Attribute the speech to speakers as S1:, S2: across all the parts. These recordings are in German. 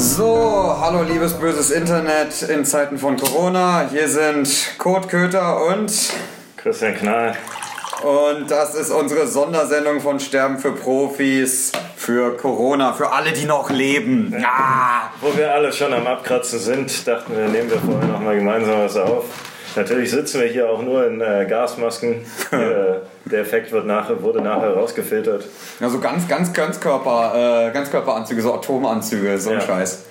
S1: So, hallo liebes böses Internet in Zeiten von Corona. Hier sind Kurt Köter und
S2: Christian Knall.
S1: und das ist unsere Sondersendung von Sterben für Profis für Corona, für alle, die noch leben. Ah.
S2: Wo wir alle schon am Abkratzen sind, dachten wir, nehmen wir vorher noch mal gemeinsam was auf. Natürlich sitzen wir hier auch nur in äh, Gasmasken. Hier, äh, der Effekt wird nachher, wurde nachher rausgefiltert.
S1: Ja, so ganz, ganz Ganzkörper, äh, Ganzkörperanzüge, so Atomanzüge, so ein
S2: Ja.
S1: Scheiß.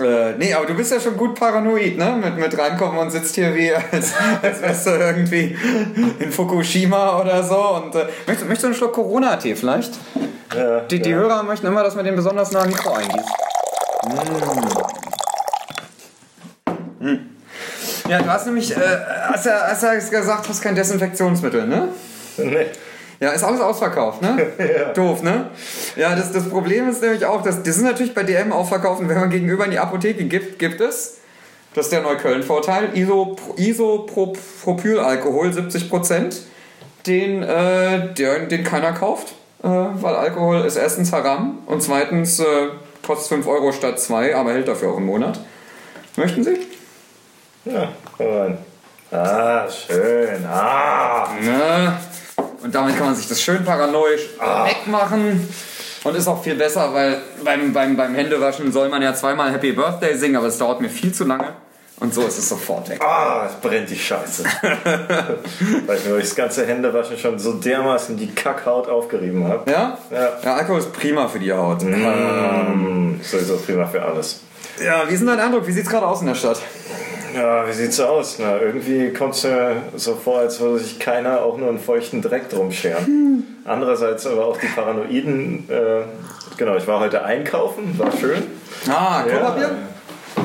S1: Äh, nee, aber du bist ja schon gut paranoid, ne? Mit, mit reinkommen und sitzt hier wie, als, als wärst du irgendwie in Fukushima oder so. Und äh, möchtest, möchtest du einen Schluck Corona-Tee vielleicht?
S2: Ja,
S1: Die, die
S2: ja.
S1: Hörer möchten immer, dass man den besonders nah am Mikro eingießt. Mm. Ja, du hast nämlich, äh, hast ja, hast ja gesagt, hast kein Desinfektionsmittel, ne?
S2: Nee.
S1: Ja, ist alles ausverkauft, ne? Doof, ne? Ja, das, das Problem ist nämlich auch, dass das ist natürlich bei DM ausverkauft und wenn man gegenüber in die Apotheke gibt, gibt es, das ist der Neukölln-Vorteil, Iso, Isopropylalkohol 70%, den, äh, den, den keiner kauft, äh, weil Alkohol ist erstens haram und zweitens äh, kostet 5 Euro statt 2, aber hält dafür auch einen Monat. Möchten Sie?
S2: Ja, komm rein. Ah, schön. Ah.
S1: Ne? Und damit kann man sich das schön paranoisch wegmachen. Und ist auch viel besser, weil beim, beim, beim Händewaschen soll man ja zweimal Happy Birthday singen, aber es dauert mir viel zu lange. Und so ist es sofort weg.
S2: Ah, es brennt die Scheiße. Weil ich mir durch das ganze Händewaschen schon so dermaßen die Kackhaut aufgerieben habe.
S1: Ja?
S2: Ja.
S1: Ja, Alkohol ist prima für die Haut.
S2: Mm, sowieso prima für alles.
S1: Ja, wie ist denn dein Eindruck? Wie sieht's gerade aus in der Stadt?
S2: Ja, wie sieht's aus? Na, irgendwie kommt es mir so vor, als würde sich keiner auch nur einen feuchten Dreck drum scheren. Andererseits aber auch die Paranoiden. Äh, genau, ich war heute einkaufen, war schön.
S1: Ah, Klopapier?
S2: ja,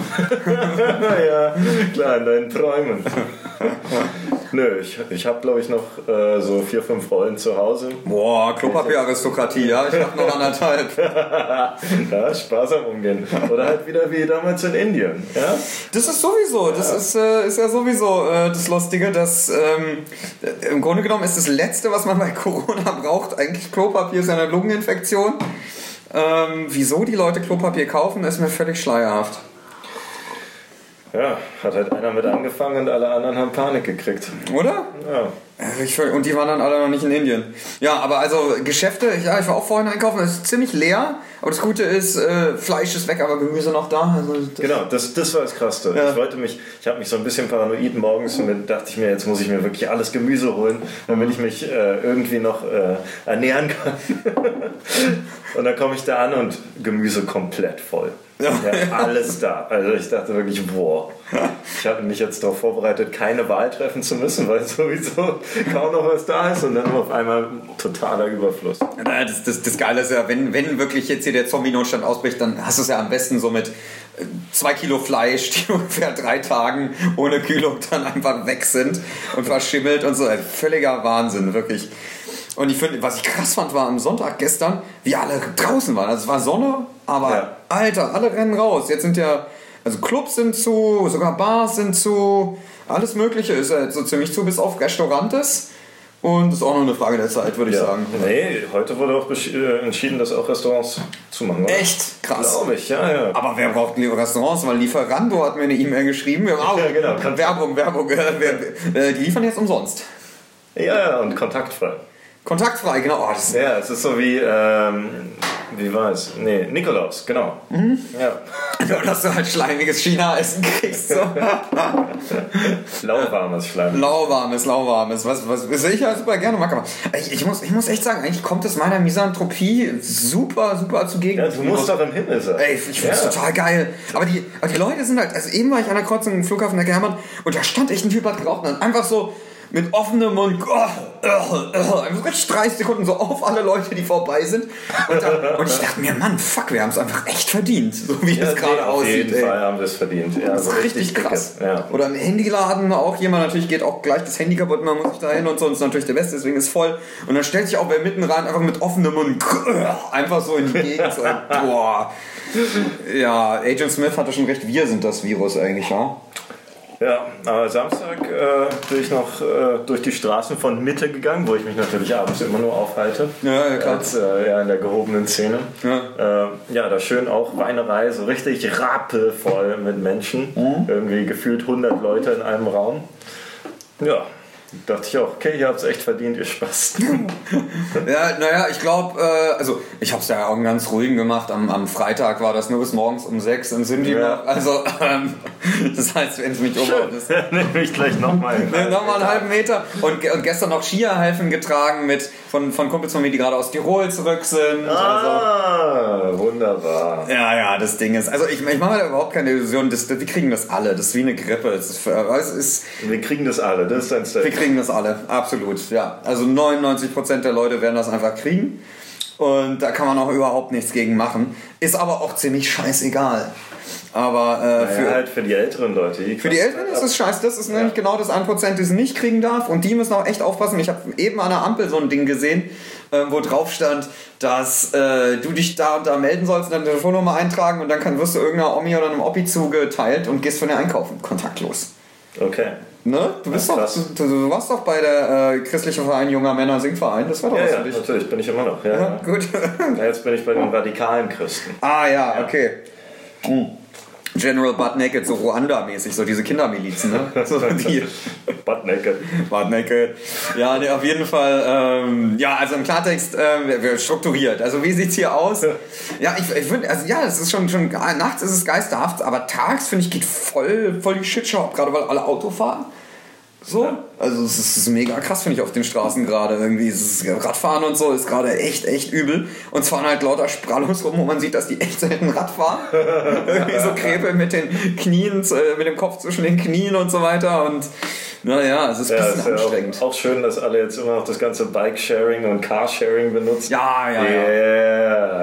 S2: klar, in deinen Träumen. Nö, ich, ich habe glaube ich noch äh, so vier, fünf Rollen zu Hause.
S1: Boah, Klopapier-Aristokratie, ja, ich hab noch anderthalb.
S2: Ja, sparsam umgehen. Oder halt wieder wie damals in Indien. Ja?
S1: Das ist sowieso, das ist, äh, ist ja sowieso äh, das Lustige, dass ähm, äh, im Grunde genommen ist das Letzte, was man bei Corona braucht, eigentlich Klopapier, ist ja eine Lungeninfektion. Ähm, wieso die Leute Klopapier kaufen, ist mir völlig schleierhaft.
S2: Ja, hat halt einer mit angefangen und alle anderen haben Panik gekriegt.
S1: Oder?
S2: Ja.
S1: Äh, und die waren dann alle noch nicht in Indien. Ja, aber also Geschäfte, ja, ich war auch vorhin einkaufen, es ist ziemlich leer. Aber das Gute ist, äh, Fleisch ist weg, aber Gemüse noch da. Also das,
S2: Genau, das, das war das Krasseste.
S1: Ja.
S2: Ich wollte mich, ich habe mich so ein bisschen paranoid morgens und dann dachte ich mir, jetzt muss ich mir wirklich alles Gemüse holen, damit ich mich äh, irgendwie noch äh, ernähren kann. und dann komme ich da an und Gemüse komplett voll.
S1: Ja.
S2: Alles da. Also ich dachte wirklich, boah. Ich habe mich jetzt darauf vorbereitet, keine Wahl treffen zu müssen, weil sowieso kaum noch was da ist und dann auf einmal totaler Überfluss.
S1: Ja, Das, das, das Geile ist ja, wenn, wenn wirklich jetzt hier der Zombie-Notstand ausbricht, dann hast du es ja am besten so mit äh, zwei Kilo Fleisch, die ungefähr drei Tagen ohne Kühlung dann einfach weg sind und verschimmelt und so. Ein völliger Wahnsinn, wirklich. Und ich finde, was ich krass fand, war am Sonntag gestern, wie alle draußen waren. Also es war Sonne, aber
S2: Ja.
S1: Alter, alle rennen raus. Jetzt sind ja, also Clubs sind zu, sogar Bars sind zu, alles Mögliche ist jetzt so ziemlich zu, bis auf Restaurantes. Und ist auch nur eine Frage der Zeit, würde ich
S2: Ja.
S1: sagen.
S2: Nee, heute wurde auch äh, entschieden, dass auch Restaurants zumachen. oder?
S1: Echt krass.
S2: Glaube ich, ja, ja.
S1: Aber wer braucht Restaurants? Weil Lieferando hat mir eine E-Mail geschrieben. Wir brauchen
S2: Ja, genau.
S1: Werbung, Werbung. Die liefern jetzt umsonst.
S2: Ja, ja, und kontaktfrei.
S1: Kontaktfrei, genau. Oh, das
S2: Ja, es ist so wie, ähm, wie war es? Nee, Nikolaus, genau.
S1: Mhm.
S2: Ja.
S1: nur, dass du halt schleimiges China-Essen kriegst. So.
S2: Lauwarmes Schleim.
S1: lauwarmes, lauwarmes. Was, was, was ich ja super gerne mag. Aber ich, ich, muss, ich muss echt sagen, eigentlich kommt es meiner Misanthropie super, super zugegen.
S2: Ja, du musst doch im Himmel sein.
S1: Ey, ich find's
S2: ja.
S1: total geil. Aber die, aber die Leute sind halt, also eben war ich an der Kreuzung im Flughafen der Hermann und da stand echt ein Typ, hat geraucht und dann einfach so mit offenem Mund, oh, oh, oh, einfach richtig 30 Sekunden so auf alle Leute, die vorbei sind. Und, dann, und ich dachte mir, Mann, fuck, wir haben es einfach echt verdient, so wie
S2: Ja,
S1: es gerade
S2: nee, auf
S1: aussieht.
S2: jeden
S1: ey.
S2: Fall haben wir es verdient. Ja,
S1: Das ist richtig
S2: dicke.
S1: krass.
S2: Ja.
S1: Oder im Handyladen auch jemand, natürlich geht auch gleich das Handy kaputt, man muss sich da hin und so, und ist natürlich der Beste, deswegen ist voll. Und dann stellt sich auch wer mitten rein, einfach mit offenem Mund, einfach so in die Gegend, so, boah. Ja, Agent Smith hatte schon recht, wir sind das Virus eigentlich, ja?
S2: Ja, aber Samstag äh, bin ich noch äh, durch die Straßen von Mitte gegangen, wo ich mich natürlich abends immer nur aufhalte.
S1: Ja, ja, klar.
S2: Als, äh, ja, in der gehobenen Szene.
S1: Ja.
S2: Äh, ja, da schön auch Weinerei, so richtig rappelvoll mit Menschen.
S1: Mhm.
S2: Irgendwie gefühlt 100 Leute in einem Raum. Ja, dachte ich auch, okay, ihr habt es echt verdient, ihr Spaß.
S1: Ja, naja, ich glaube, äh, also ich habe es ja auch ganz ruhigen gemacht. Am, am Freitag war das nur bis morgens um sechs in Sinti
S2: Ja.
S1: Also, ähm, das heißt, wenn es mich ist
S2: Nehme ich gleich nochmal.
S1: Nochmal einen halben Meter. Und, und gestern noch Skier-Helfen getragen mit von, von Kumpels von mir, die gerade aus Tirol zurück sind. Also,
S2: Ah, wunderbar.
S1: ja, ja, das Ding ist. Also ich, ich mache mir da überhaupt keine Illusion. Das, das, wir kriegen das alle. Das ist wie eine Grippe. Es ist, es ist,
S2: Wir kriegen das alle, das ist dein
S1: wir
S2: Statement.
S1: kriegen das alle. Absolut. Ja. Also 99% der Leute werden das einfach kriegen. Und da kann man auch überhaupt nichts gegen machen. Ist aber auch ziemlich scheißegal. Aber äh, für,
S2: Ja, halt für die älteren Leute.
S1: Für die Eltern ist es scheiße. Das ist nämlich genau das 1%, das es nicht kriegen darf. Und die müssen auch echt aufpassen. Ich habe eben an der Ampel so ein Ding gesehen, äh, wo drauf stand, dass äh, du dich da und da melden sollst, deine Telefonnummer eintragen und dann kann, wirst du irgendeiner Omi oder einem Oppi zugeteilt und gehst von dir einkaufen. Kontaktlos.
S2: Okay.
S1: Ne? Du, bist
S2: Ja,
S1: doch, du, du warst doch bei der äh, christlichen Verein junger Männer Singverein. Das war doch
S2: Ja,
S1: was
S2: ja,
S1: für dich.
S2: natürlich, bin ich immer noch. Ja,
S1: Ja,
S2: ja.
S1: gut.
S2: Ja, jetzt bin ich bei den radikalen Christen.
S1: ah ja, okay. Hm. General Butt Naked, so Ruanda-mäßig, so diese Kindermilizen, ne? So die.
S2: Butt naked.
S1: Butt naked. Ja, nee, auf jeden Fall. Ähm, ja, also im Klartext äh, strukturiert. Also wie sieht's hier aus? Ja, ich, ich finde, also ja, es ist schon, schon nachts ist es geisterhaft, aber tags finde ich geht voll, voll die Shitshow ab, gerade weil alle Auto fahren. So,
S2: Ja.
S1: also es ist, mega krass, finde ich, auf den Straßen gerade irgendwie. Es ist, Radfahren und so ist gerade echt, echt übel. Und es fahren halt lauter Sprallos rum, wo man sieht, dass die echt selten Rad fahren. irgendwie so Kräpe mit den Knien, äh, mit dem Kopf zwischen den Knien und so weiter. Und naja, es ist ein
S2: Ja,
S1: bisschen
S2: ist ja
S1: anstrengend.
S2: auch, auch schön, dass alle jetzt immer noch das ganze Bike-Sharing und Car-Sharing benutzen.
S1: Ja, ja, ja.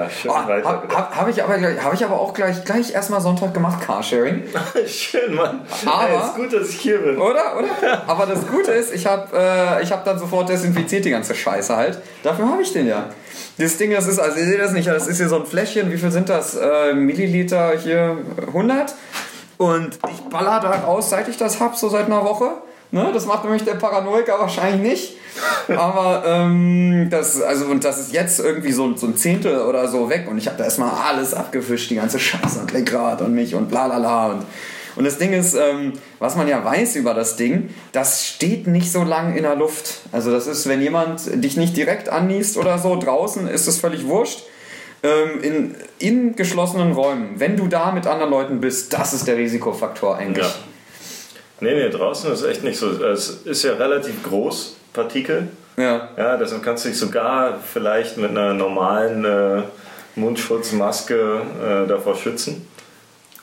S2: Yeah, schön
S1: Ah,
S2: weiter.
S1: Habe hab, hab ich, aber gleich- hab ich aber auch gleich, gleich erstmal Sonntag gemacht, Carsharing.
S2: schön, Mann.
S1: Aber-
S2: Ey, ist gut, dass ich hier bin.
S1: Oder? Oder? Aber das Gute ist, ich habe äh, ich hab dann sofort desinfiziert die ganze Scheiße halt. Dafür habe ich den ja. Das Ding, das ist, also ihr seht das nicht, das ist hier so ein Fläschchen, wie viel sind das? Äh, Milliliter hier 100. Und ich baller da raus, seit ich das hab, so seit einer Woche. Ne? Das macht nämlich der Paranoiker wahrscheinlich nicht. Aber ähm, das, also, und das ist jetzt irgendwie so, so ein Zehntel oder so weg. Und ich habe da erstmal alles abgefischt, die ganze Scheiße und Lenkrad und mich und bla la la. Und, und das Ding ist, ähm, was man ja weiß über das Ding, das steht nicht so lang in der Luft. Also das ist, wenn jemand dich nicht direkt anniest oder so, draußen ist es völlig wurscht. Ähm, in, in geschlossenen Räumen, wenn du da mit anderen Leuten bist, das ist der Risikofaktor eigentlich.
S2: Ja. Nee, nee, draußen ist echt nicht so. Es ist ja relativ groß, Partikel.
S1: Ja.
S2: Ja, deshalb kannst du dich sogar vielleicht mit einer normalen äh, Mundschutzmaske äh, davor schützen.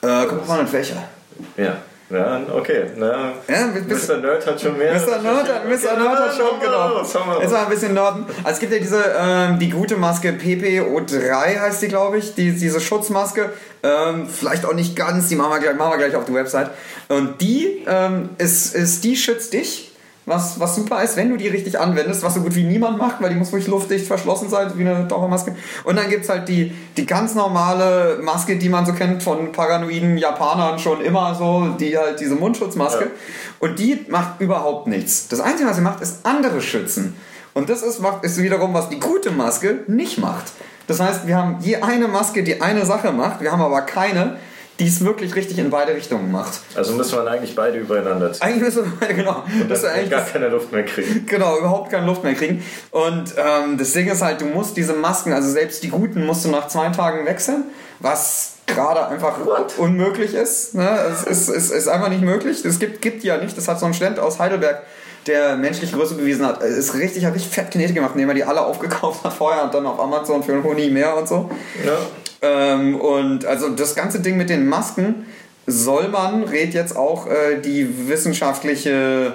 S1: Äh, kommt mal an welcher.
S2: Ja. Ja, okay. Na,
S1: Ja,
S2: Mr. Nerd hat schon mehr.
S1: Mr. Nerd, hat- Mr. Nerd hat schon, genau.
S2: Was haben wir
S1: Jetzt mal ein bisschen Norden. Also es gibt ja diese, ähm, die gute Maske PPO3 heißt die, glaube ich, die, diese Schutzmaske. Ähm, vielleicht auch nicht ganz, die machen wir gleich, machen wir gleich auf die Website. Und die, ähm, ist, ist, die schützt dich. Was, was super ist, wenn du die richtig anwendest, was so gut wie niemand macht, weil die muss wirklich luftdicht verschlossen sein, wie eine Tauchermaske. Und dann gibt's halt die, die ganz normale Maske, die man so kennt von paranoiden Japanern schon immer so, die halt diese Mundschutzmaske.
S2: Ja.
S1: Und die macht überhaupt nichts. Das Einzige, was sie macht, ist andere schützen. Und das ist, ist wiederum, was die gute Maske nicht macht. Das heißt, wir haben je eine Maske, die eine Sache macht, wir haben aber keine, die es wirklich richtig in beide Richtungen macht.
S2: Also müssen wir eigentlich beide übereinander ziehen.
S1: Eigentlich müssen wir beide, genau, wir
S2: Dann
S1: eigentlich
S2: gar keine Luft mehr kriegen.
S1: genau, überhaupt keine Luft mehr kriegen. Und ähm, das Ding ist halt, du musst diese Masken, also selbst die guten, musst du nach zwei Tagen wechseln, was gerade einfach
S2: What?
S1: unmöglich ist. Ne? Es ist, ist, ist einfach nicht möglich. Es gibt, gibt ja nicht. Das hat so ein Student aus Heidelberg, der menschliche Größe bewiesen hat. Es Ist richtig, hat richtig fett Knete gemacht, indem er die alle aufgekauft hat vorher und dann auf Amazon für einen Honig mehr und so.
S2: Ja.
S1: Ähm, und also das ganze Ding mit den Masken soll man, rät jetzt auch äh, die wissenschaftliche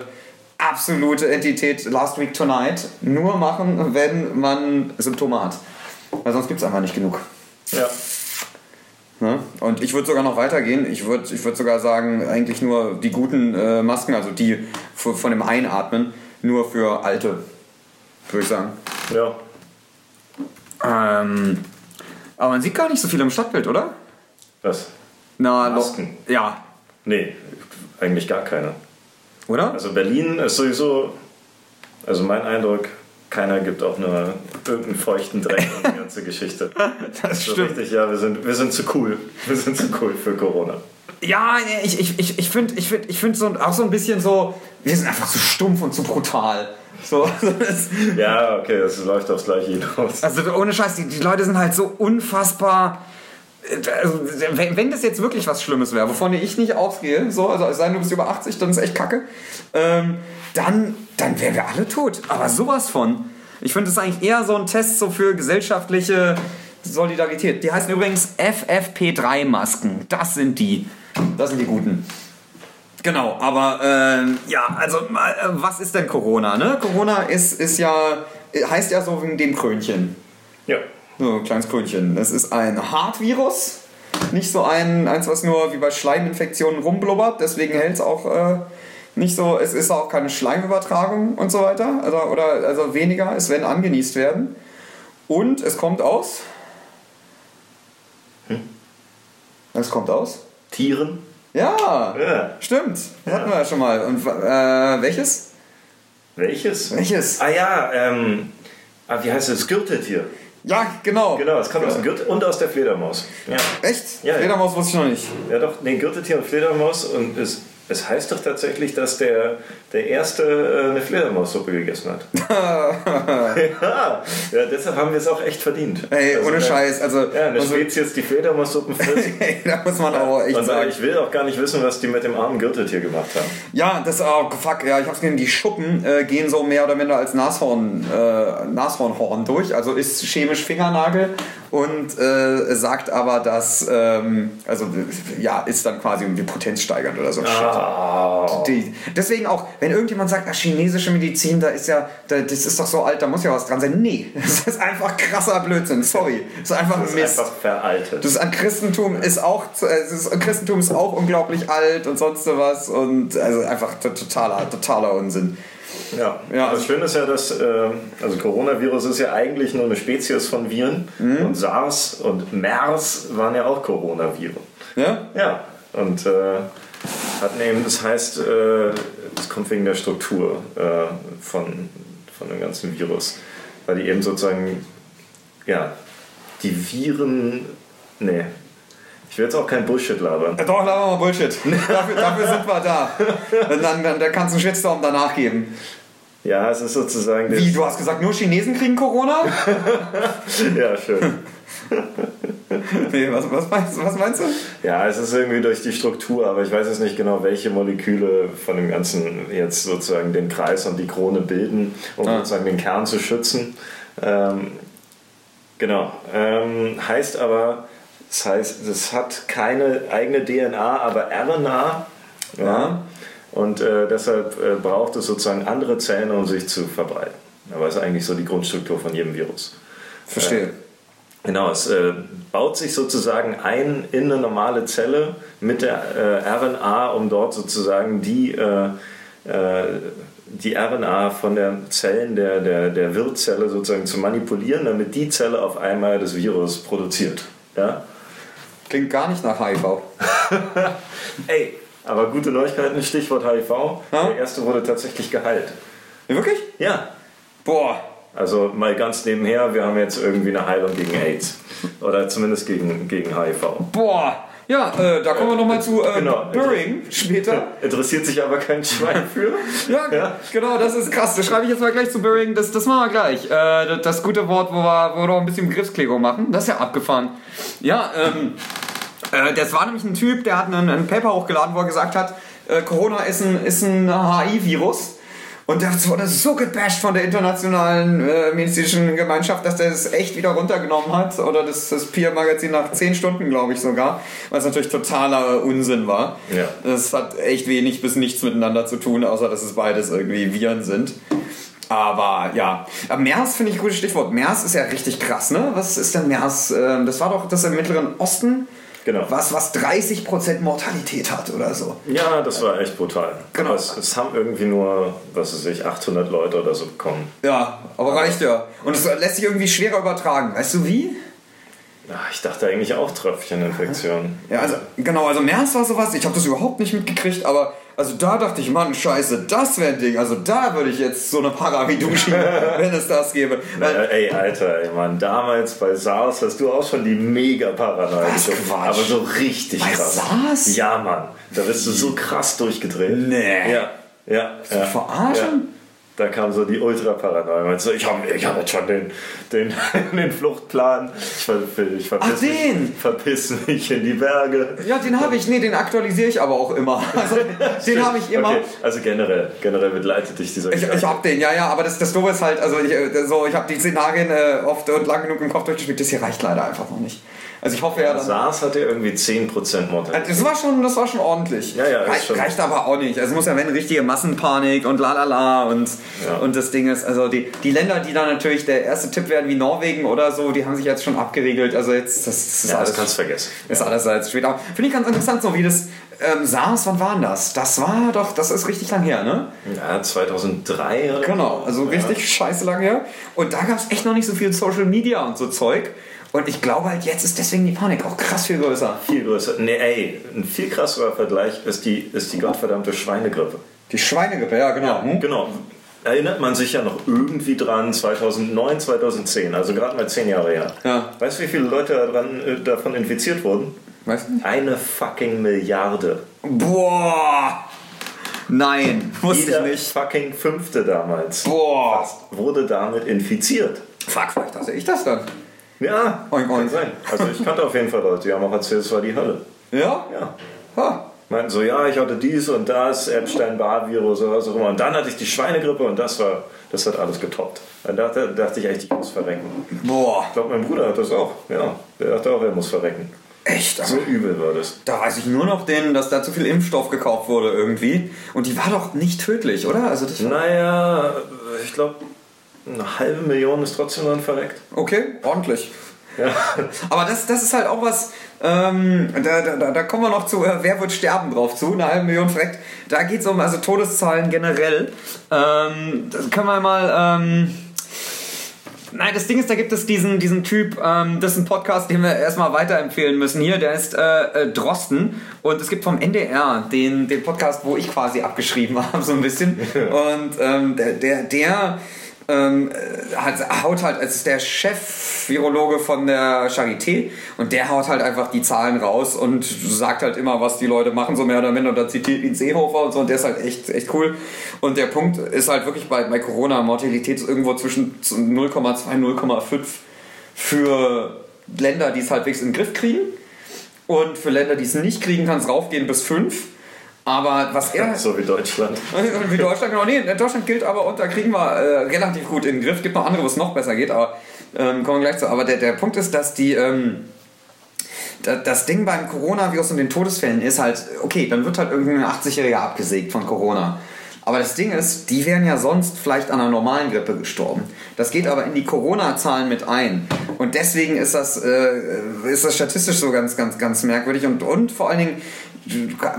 S1: absolute Entität Last Week Tonight, nur machen, wenn man Symptome hat. Weil sonst gibt es einfach nicht genug.
S2: ja.
S1: Ne? Und ich würde sogar noch weitergehen. Ich würde ich würd sogar sagen, eigentlich nur die guten äh, Masken, also die für, von dem Einatmen, nur für Alte, würde ich sagen.
S2: Ja.
S1: Ähm, aber man sieht gar nicht so viel im Stadtbild, oder?
S2: Was?
S1: Na, lo-
S2: Masken?
S1: Ja.
S2: Nee. eigentlich gar keine.
S1: Oder?
S2: Also Berlin ist sowieso, also mein Eindruck, keiner gibt auch nur irgendeinen feuchten Dreck um die ganze Geschichte.
S1: Das
S2: So
S1: stimmt.
S2: richtig, ja, wir sind, wir sind zu cool. Wir sind zu cool für Corona.
S1: Ja, ich, ich, ich, ich finde ich find, ich find so, auch so ein bisschen so, wir sind einfach zu stumpf und zu brutal. So, also
S2: Ja, okay, das läuft aufs Gleiche hinaus.
S1: also ohne Scheiß, die, die Leute sind halt so unfassbar. Also, wenn, wenn das jetzt wirklich was Schlimmes wäre, wovon ich nicht ausgehe, so, also es sei denn, du bist über 80, dann ist echt kacke, ähm, dann, dann wären wir alle tot. Aber sowas von. Ich finde, das eigentlich eher so ein Test so für gesellschaftliche Solidarität. Die heißen übrigens FFP3-Masken. Das sind die. Das sind die guten. Genau, aber ähm, ja, also äh, was ist denn Corona? Ne? Corona ist, ist ja, heißt ja so wegen dem Krönchen.
S2: Ja.
S1: So, ein kleines Krönchen. Das ist ein Hartvirus. Nicht so ein, eins, was nur wie bei Schleiminfektionen rumblubbert. Deswegen hält es auch äh, nicht so. Es ist auch keine Schleimübertragung und so weiter. Also, oder, also weniger. Es werden angenießt werden. Und es kommt aus. Es kommt aus.
S2: Tieren?
S1: Ja,
S2: Ja.
S1: stimmt. Hatten wir ja schon mal. Und äh, welches?
S2: Welches?
S1: Welches?
S2: Ah ja, ähm, ah, wie heißt es? Gürteltier.
S1: Ja, genau.
S2: Genau, es kommt aus dem Gürtel und aus der Fledermaus. Ja,
S1: Echt?
S2: Ja.
S1: Fledermaus wusste ich noch nicht.
S2: ja doch, nee, Gürteltier und Fledermaus und es, es heißt doch tatsächlich, dass der, der Erste äh, eine Fledermaussuppe gegessen hat. ja, ja, deshalb haben wir es auch echt verdient.
S1: Ey,
S2: Also,
S1: ohne
S2: äh,
S1: Scheiß. Also,
S2: Ja, eine
S1: also
S2: Spezies, die Fledermaussuppen frisst.
S1: Ey, da muss man aber echt
S2: äh,
S1: sagen.
S2: ich will auch gar nicht wissen, was die mit dem armen Gürteltier gemacht haben.
S1: Ja, das oh, fuck, ja, ich hab's gesehen, die Schuppen äh, gehen so mehr oder minder als Nashorn, äh, Nashornhorn durch, also ist chemisch Fingernagel und äh, sagt aber, dass, ähm, also ja, ist dann quasi irgendwie potenzsteigernd oder so. Die, deswegen auch, wenn irgendjemand sagt, ah, chinesische Medizin, da ist ja, da, das ist doch so alt, da muss ja was dran sein. Nee, das ist einfach krasser Blödsinn, sorry. Das ist einfach
S2: Das ist
S1: Mist.
S2: einfach veraltet.
S1: Das an Christentum ist auch, äh, ist, Christentum ist auch unglaublich alt und sonst was und also einfach totaler, totaler Unsinn.
S2: Ja,
S1: Ja,
S2: ja
S1: also-
S2: das Schöne ist ja, dass äh, also Coronavirus ist ja eigentlich nur eine Spezies von Viren
S1: Mhm.
S2: und SARS und MERS waren ja auch Coronaviren.
S1: Ja?
S2: Ja, und äh, hatten eben, das heißt, äh, das kommt wegen der Struktur äh, von, von dem ganzen Virus, weil die eben sozusagen, ja, die Viren, nee, ich will jetzt auch kein Bullshit labern.
S1: Ja, Doch, laber mal Bullshit. dafür, dafür sind wir da. Dann, dann, dann kannst du einen Shitstorm danach geben.
S2: Ja, es ist sozusagen
S1: Wie, du hast gesagt, nur Chinesen kriegen Corona?
S2: ja, schön.
S1: Nee, was, was, meinst, du- was meinst du?
S2: Ja, es ist irgendwie durch die Struktur, aber ich weiß jetzt nicht genau, welche Moleküle von dem Ganzen jetzt sozusagen den Kreis und die Krone bilden, um
S1: Ah.
S2: sozusagen den Kern zu schützen. Ähm, genau. Ähm, heißt aber, das heißt, es hat keine eigene DNA, aber RNA. Ja.
S1: Ja.
S2: Und äh, deshalb äh, braucht es sozusagen andere Zellen, um sich zu verbreiten. Aber es ist eigentlich so die Grundstruktur von jedem Virus.
S1: Verstehe.
S2: Genau, es äh, baut sich sozusagen ein in eine normale Zelle mit der äh, RNA, um dort sozusagen die, äh, äh, die RNA von den Zellen der, der, der Wirtzelle sozusagen zu manipulieren, damit die Zelle auf einmal das Virus produziert. Ja?
S1: Klingt gar nicht nach HIV.
S2: Ey, aber gute Neuigkeiten, Stichwort HIV.
S1: Ja?
S2: Der erste wurde tatsächlich geheilt.
S1: Wirklich?
S2: Ja,
S1: Boah.
S2: also mal ganz nebenher, wir haben jetzt irgendwie eine Heilung gegen AIDS. Oder zumindest gegen, gegen HIV.
S1: Boah. Ja, äh, da kommen wir nochmal zu äh,
S2: Genau.
S1: Burying später.
S2: Interessiert sich aber kein Schwein für.
S1: Ja,
S2: Ja.
S1: genau, das ist krass. Das schreibe ich jetzt mal gleich zu Burying. Das, das machen wir gleich. Äh, das, das gute Wort, wo wir, wo wir noch ein bisschen Begriffsklärung machen. Das ist ja abgefahren. Ja, ähm, äh, das war nämlich ein Typ, der hat einen, ein Paper hochgeladen, wo er gesagt hat, äh, Corona ist ein, ist ein HI-Virus. Und das wurde so gebasht von der internationalen äh, medizinischen Gemeinschaft, dass der es echt wieder runtergenommen hat. Oder das, das Peer-Magazin nach 10 Stunden, glaube ich sogar. Was natürlich totaler Unsinn war.
S2: Ja.
S1: Das hat echt wenig bis nichts miteinander zu tun, außer dass es beides irgendwie Viren sind. Aber ja, Aber MERS finde ich ein gutes Stichwort. MERS ist ja richtig krass, ne? Was ist denn MERS? Ähm, Das war doch das im Mittleren Osten,
S2: Genau.
S1: was, was 30% Mortalität hat oder so.
S2: Ja, das war echt brutal.
S1: Genau.
S2: Es, es haben irgendwie nur, was weiß ich, 800 Leute oder so bekommen.
S1: Ja, aber reicht ja. Und es lässt sich irgendwie schwerer übertragen. Weißt du wie?
S2: Ich dachte eigentlich auch Tröpfcheninfektion.
S1: Ja, also genau, also MERS war sowas, ich habe das überhaupt nicht mitgekriegt, aber Also da dachte ich, Mann, scheiße, das wäre ein Ding. Also da würde ich jetzt so eine Paramidu schieben, wenn es das gäbe.
S2: Äh, ey, Alter, ey, Mann, damals bei SARS hast du auch schon die mega Paranoia. Aber so richtig
S1: Bei
S2: krass.
S1: SARS?
S2: Ja, Mann. Da bist du so krass durchgedreht.
S1: Nee.
S2: Ja, ja. ja.
S1: verarschen?
S2: Ja. Da kam so die Ultra-Paranoia. Du, ich habe ich hab jetzt schon den, den, den Fluchtplan. Ich, ver, ich verpiss,
S1: Ach, den?
S2: Mich, verpiss mich in die Berge.
S1: ja, den habe ich. Nee, den aktualisiere ich aber auch immer. Also, den habe ich immer.
S2: Okay, also generell, generell begleitet dich dieser
S1: Ich, ich hab den, ja, ja, aber das, das Doofe ist halt, also ich, äh, so, ich habe die Szenarien äh, oft und lang genug im Kopf durchgespielt, das hier reicht leider einfach noch nicht. Also ich hoffe ja, dann,
S2: SARS hatte irgendwie 10% Mortalität.
S1: das war schon, das war schon ordentlich.
S2: Ja, ja, ist
S1: reicht,
S2: schon-
S1: reicht aber auch nicht. Also es muss ja wenn richtige Massenpanik und la la la und,
S2: Ja.
S1: und das Ding ist, also die, die Länder, die dann natürlich der erste Tipp werden, wie Norwegen oder so, die haben sich jetzt schon abgeriegelt. Also jetzt, das, das ist
S2: Ja,
S1: alles
S2: das kannst du vergessen.
S1: ist alles als spät. Aber finde ich ganz interessant, so wie das ähm, SARS, wann war denn das? Das war doch, das ist richtig lang her, ne?
S2: Ja, 2003 oder
S1: Genau, also
S2: Ja.
S1: richtig scheiße lang her. Und da gab es echt noch nicht so viel Social Media und so Zeug. Und ich glaube halt, jetzt ist deswegen die Panik auch krass viel größer.
S2: Viel größer. Nee, ey, ein viel krasserer Vergleich ist die, ist die gottverdammte Schweinegrippe.
S1: Die Schweinegrippe, ja genau. Hm?
S2: Genau. Erinnert man sich ja noch irgendwie dran, 2009, 2010, also gerade mal zehn Jahre her.
S1: Ja.
S2: Weißt du, wie viele Leute daran, äh, davon infiziert wurden?
S1: Weißt du?
S2: Eine fucking Milliarde.
S1: Boah! Nein, wusste
S2: Jeder
S1: ich nicht.
S2: fucking Fünfte damals
S1: Boah!
S2: wurde damit infiziert.
S1: Fuck, vielleicht hasse ich das dann.
S2: Ja,
S1: Oink,
S2: kann
S1: oink.
S2: sein. Also ich kannte auf jeden Fall Leute, die haben auch erzählt, es war die Hölle.
S1: Ja?
S2: Ja.
S1: Ha.
S2: Meinten so, ja, ich hatte dies und das, Epstein-Barr-Virus oder was auch immer. Und dann hatte ich die Schweinegrippe und das war, das hat alles getoppt. Dann dachte, dachte ich echt, ich muss verrecken.
S1: Boah,
S2: Ich glaube, mein Bruder hat das auch. Ja, der dachte auch, er muss verrecken.
S1: echt.
S2: So übel war das.
S1: da weiß ich nur noch den, dass da zu viel Impfstoff gekauft wurde irgendwie. Und die war doch nicht tödlich, oder? Also das
S2: Naja, ich glaube, eine halbe Million ist trotzdem dann verreckt.
S1: Okay, ordentlich.
S2: Ja.
S1: Aber das, das ist halt auch was, ähm, da, da, da kommen wir noch zu, äh, wer wird sterben drauf zu, eine halbe Million verreckt. Da geht es um also Todeszahlen generell. Ähm, das können wir mal. Ähm, Nein, das Ding ist, da gibt es diesen, diesen Typ, ähm, das ist ein Podcast, den wir erstmal weiterempfehlen müssen hier, der ist äh, äh, Drosten und es gibt vom NDR den, den Podcast, wo ich quasi abgeschrieben habe, so ein bisschen. Und ähm, der, der, der ähm, äh, hat, haut halt, als ist der Chef-Virologe von der Charité und der haut halt einfach die Zahlen raus und sagt halt immer, was die Leute machen, so mehr oder minder. Und da zitiert ihn Seehofer und so und der ist halt echt, echt cool. Und der Punkt ist halt wirklich bei, bei Corona, Mortalität irgendwo zwischen 0,2 und 0,5 für Länder, die es halbwegs in den Griff kriegen. Und für Länder, die es nicht kriegen, kann es raufgehen bis 5. Aber was er
S2: So wie Deutschland.
S1: wie Deutschland, genau. Nee, Deutschland gilt aber und da kriegen wir äh, relativ gut in den Griff. Gibt noch andere, wo es noch besser geht, aber ähm, kommen wir gleich zu. Aber der, der Punkt ist, dass die. Ähm, da- das Ding beim Coronavirus und den Todesfällen ist halt, okay, dann wird halt irgendein 80-Jähriger abgesägt von Corona. Aber das Ding ist, die wären ja sonst vielleicht an einer normalen Grippe gestorben. Das geht aber in die Corona-Zahlen mit ein. Und deswegen ist das, äh, ist das statistisch so ganz, ganz, ganz merkwürdig. Und, und vor allen Dingen,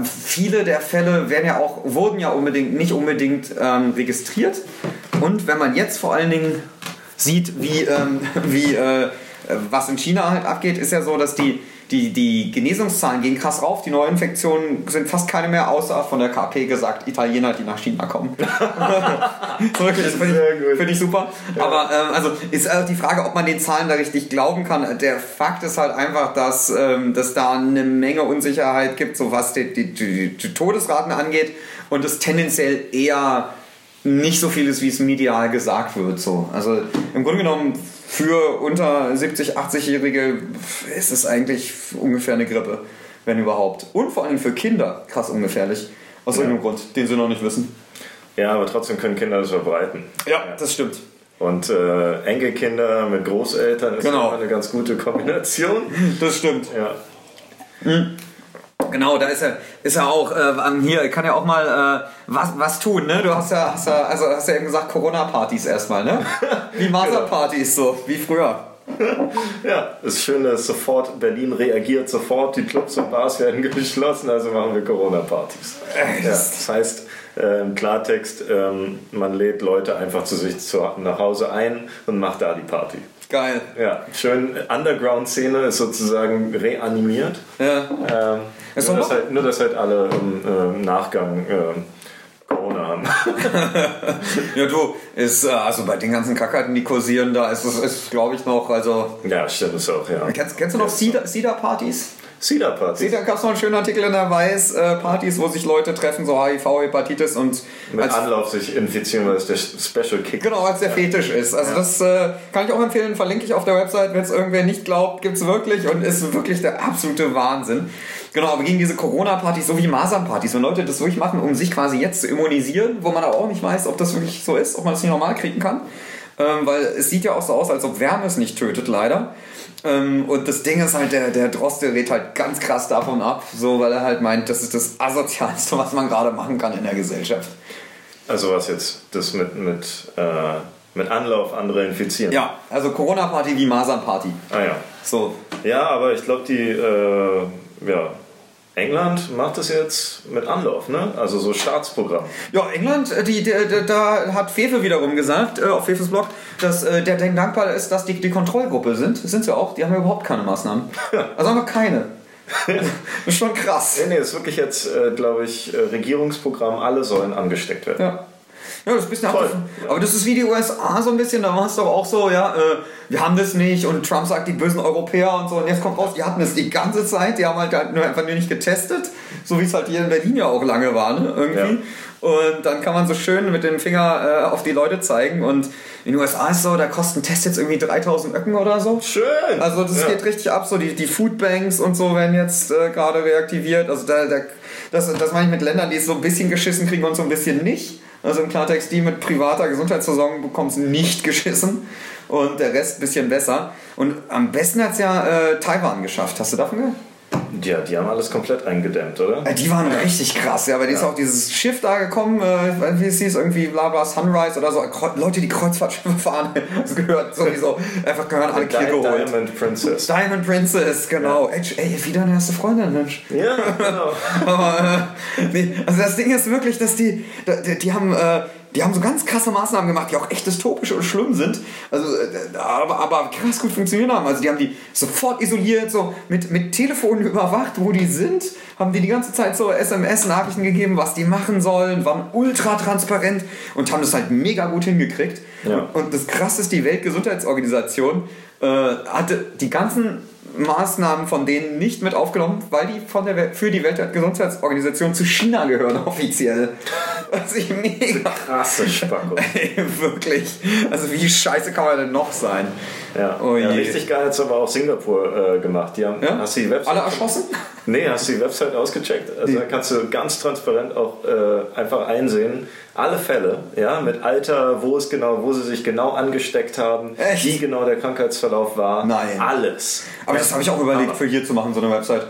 S1: viele der Fälle werden ja auch, wurden ja unbedingt, nicht unbedingt ähm, registriert. Und wenn man jetzt vor allen Dingen sieht, wie, ähm, wie äh, was in China halt abgeht, ist ja so, dass die, die, die Genesungszahlen gehen krass rauf. Die Neuinfektionen sind fast keine mehr, außer von der KP gesagt, Italiener, die nach China kommen. so, wirklich, das finde ich, find ich super. Aber ähm, also ist äh, die Frage, ob man den Zahlen da richtig glauben kann. Der Fakt ist halt einfach, dass, ähm, dass da eine Menge Unsicherheit gibt, so was die, die, die, die Todesraten angeht und es tendenziell eher nicht so viel ist, wie es medial gesagt wird. So. Also im Grunde genommen für unter 70, 80-Jährige ist es eigentlich ungefähr eine Grippe, wenn überhaupt. Und vor allem für Kinder krass ungefährlich. Aus irgendeinem Grund, den sie noch nicht wissen.
S2: Ja, aber trotzdem können Kinder das verbreiten.
S1: Ja, das stimmt.
S2: Und äh, Enkelkinder mit Großeltern ist
S1: Genau.
S2: eine ganz gute Kombination.
S1: Das stimmt.
S2: Ja.
S1: Genau, da ist er, ist er auch äh, hier, kann ja auch mal äh, was, was tun, ne? Du hast ja, hast ja, also hast ja eben gesagt, Corona-Partys erstmal, ne? Wie Mother-Partys, so, wie früher.
S2: Ja, es ist schön, dass sofort Berlin reagiert, sofort die Clubs und Bars werden geschlossen, also machen wir Corona-Partys. Ja,
S1: das-
S2: das heißt äh, im Klartext, ähm, man lädt Leute einfach zu sich zu, nach Hause ein und macht da die Party.
S1: Geil.
S2: Ja, schön Underground-Szene ist sozusagen reanimiert.
S1: Ja.
S2: Ähm,
S1: Ist
S2: nur, dass halt, nur, dass halt alle im ähm, Nachgang ähm, Corona haben.
S1: Ja, du, ist, äh, also bei den ganzen Krankheiten, die kursieren, da ist es, ist, glaube ich, noch, also.
S2: ja, stimmt, ist auch, ja.
S1: Kennst, kennst du noch Cedar- Cedar-Partys?
S2: Cedar
S1: gab es noch einen schönen Artikel in der Weiß, äh, Partys, wo sich Leute treffen, so HIV, Hepatitis und
S2: Mit
S1: als,
S2: Anlauf sich infizieren, weil es der Special Kick
S1: genau, als der Fetisch ist. Also das äh, kann ich auch empfehlen, verlinke ich auf der Website, wenn es irgendwer nicht glaubt, gibt es wirklich und ist wirklich der absolute Wahnsinn. Genau, aber gegen diese Corona-Partys, so wie Masern-Partys, wenn Leute das wirklich machen, um sich quasi jetzt zu immunisieren, wo man aber auch nicht weiß, ob das wirklich so ist, ob man es nicht normal kriegen kann. Ähm, weil es sieht ja auch so aus, als ob Wärme es nicht tötet, leider. Ähm, und das Ding ist halt, der, der Droste rät halt ganz krass davon ab, so weil er halt meint, das ist das Asozialste, was man gerade machen kann in der Gesellschaft.
S2: Also was jetzt, das mit, mit, äh, mit Anlauf andere infizieren.
S1: Ja, also Corona-Party wie Masern-Party.
S2: Ah ja.
S1: So.
S2: Ja, aber ich glaube, die, äh, ja, England macht das jetzt mit Anlauf, ne? Also so Staatsprogramm.
S1: Ja, England, äh, die, die, die, da hat Fefe wiederum gesagt, äh, auf Fefes Blog, dass äh, der denen dankbar ist, dass die die Kontrollgruppe sind. Das sind sie auch, die haben ja überhaupt keine Maßnahmen. Also einfach keine. Das ist schon krass.
S2: Nee, nee, ist wirklich jetzt, äh, glaube ich, äh, Regierungsprogramm, alle sollen angesteckt werden.
S1: Ja. Ja, das ist ein bisschen abgefahren. Aber das ist wie die USA so ein bisschen, da war es doch auch so, ja, äh, wir haben das nicht und Trump sagt die bösen Europäer und so und jetzt kommt raus, die hatten es die ganze Zeit, die haben halt, halt nur einfach nur nicht getestet, so wie es halt hier in Berlin ja auch lange war, ne, irgendwie. Und dann kann man so schön mit dem Finger äh, auf die Leute zeigen und in den USA ist es so, da kosten Tests jetzt irgendwie 3000 Öcken oder so.
S2: Schön!
S1: Also das
S2: ja.
S1: geht richtig ab, so die, die Foodbanks und so werden jetzt äh, gerade reaktiviert. Also da, da, das, das meine ich mit Ländern, die es so ein bisschen geschissen kriegen und so ein bisschen nicht. Also im Klartext, die mit privater Gesundheitsversorgung bekommen es nicht geschissen und der Rest ein bisschen besser. Und am besten hat es ja äh, Taiwan geschafft. Hast du davon gehört?
S2: Ja, die haben alles komplett eingedämmt, oder?
S1: Äh, Die waren richtig krass, ja, weil die ist auch dieses Schiff da gekommen, äh, wie es hieß, irgendwie bla bla Sunrise oder so. Leute, die Kreuzfahrtschiffe fahren, das gehört sowieso, einfach gehören alle hier geholt.
S2: Diamond Princess.
S1: Diamond Princess, genau. Ey, ey, wieder eine erste Freundin, Mensch.
S2: Ja, genau.
S1: Aber äh, nee, also das Ding ist wirklich, dass die, die, die haben, äh, die haben so ganz krasse Maßnahmen gemacht, die auch echt dystopisch und schlimm sind. Also, äh, aber, aber krass gut funktioniert haben. Also die haben die sofort isoliert, so mit, mit Telefonen überwacht, wo die sind, haben die die ganze Zeit so SMS-Nachrichten gegeben, was die machen sollen, waren ultra transparent und haben das halt mega gut hingekriegt.
S2: Ja.
S1: Und das krasse ist, die Weltgesundheitsorganisation äh, hatte die ganzen Maßnahmen von denen nicht mit aufgenommen, weil die von der Welt, für die Weltgesundheitsorganisation zu China gehören offiziell. Was ich mega
S2: Krasse Spacko.
S1: Ey, wirklich. Also wie scheiße kann man denn noch sein?
S2: Ja.
S1: Oh
S2: ja, richtig geil hat es aber auch Singapur äh, gemacht. Die haben,
S1: Ja?
S2: Hast du die Website?
S1: Alle erschossen?
S2: Nee, hast du die Website ausgecheckt? Also
S1: Nee.
S2: da kannst du ganz transparent auch äh, einfach einsehen, alle Fälle, ja, mit Alter, wo es genau, wo sie sich genau angesteckt haben,
S1: Echt?
S2: wie genau der Krankheitsverlauf war.
S1: Nein.
S2: Alles.
S1: Aber das habe ich auch überlegt,
S2: Aber-
S1: für hier zu machen, so eine Website.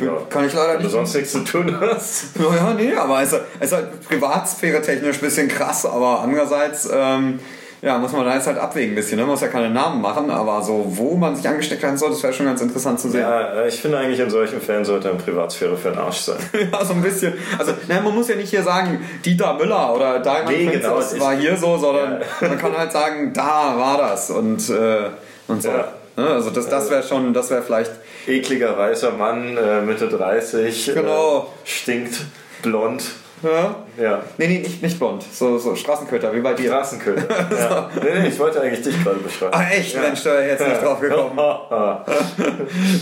S2: Ja.
S1: Kann ich leider
S2: Wenn du
S1: nicht.
S2: sonst nichts zu tun hast.
S1: Ja, nee, aber es ist, es ist halt privatsphäre technisch ein bisschen krass, aber andererseits ähm, ja, muss man da jetzt halt abwägen ein bisschen. Ne? Man muss ja keine Namen machen, aber so, wo man sich angesteckt haben soll, das wäre schon ganz interessant zu sehen.
S2: Ja, äh, ich finde eigentlich in solchen Fällen sollte eine Privatsphäre für den Arsch sein.
S1: Ja, so ein bisschen. Also, ne, man muss ja nicht hier sagen, Dieter Müller oder Diamond
S2: Nee, genau,
S1: war hier so, sondern man kann halt sagen, da war das und, äh, und so.
S2: Ja.
S1: Ne, Also das, das wäre schon, das wäre vielleicht,
S2: Ekliger weißer Mann, äh, Mitte 30,
S1: Genau.
S2: äh, stinkt, blond.
S1: Ja?
S2: Ja.
S1: Nee, nee, nicht, nicht blond, so, so Straßenköter, wie bei dir.
S2: Straßenköter. ja. Nee, nee, ich wollte eigentlich dich gerade beschreiben.
S1: Ah, echt? Mensch, da jetzt nicht drauf gekommen.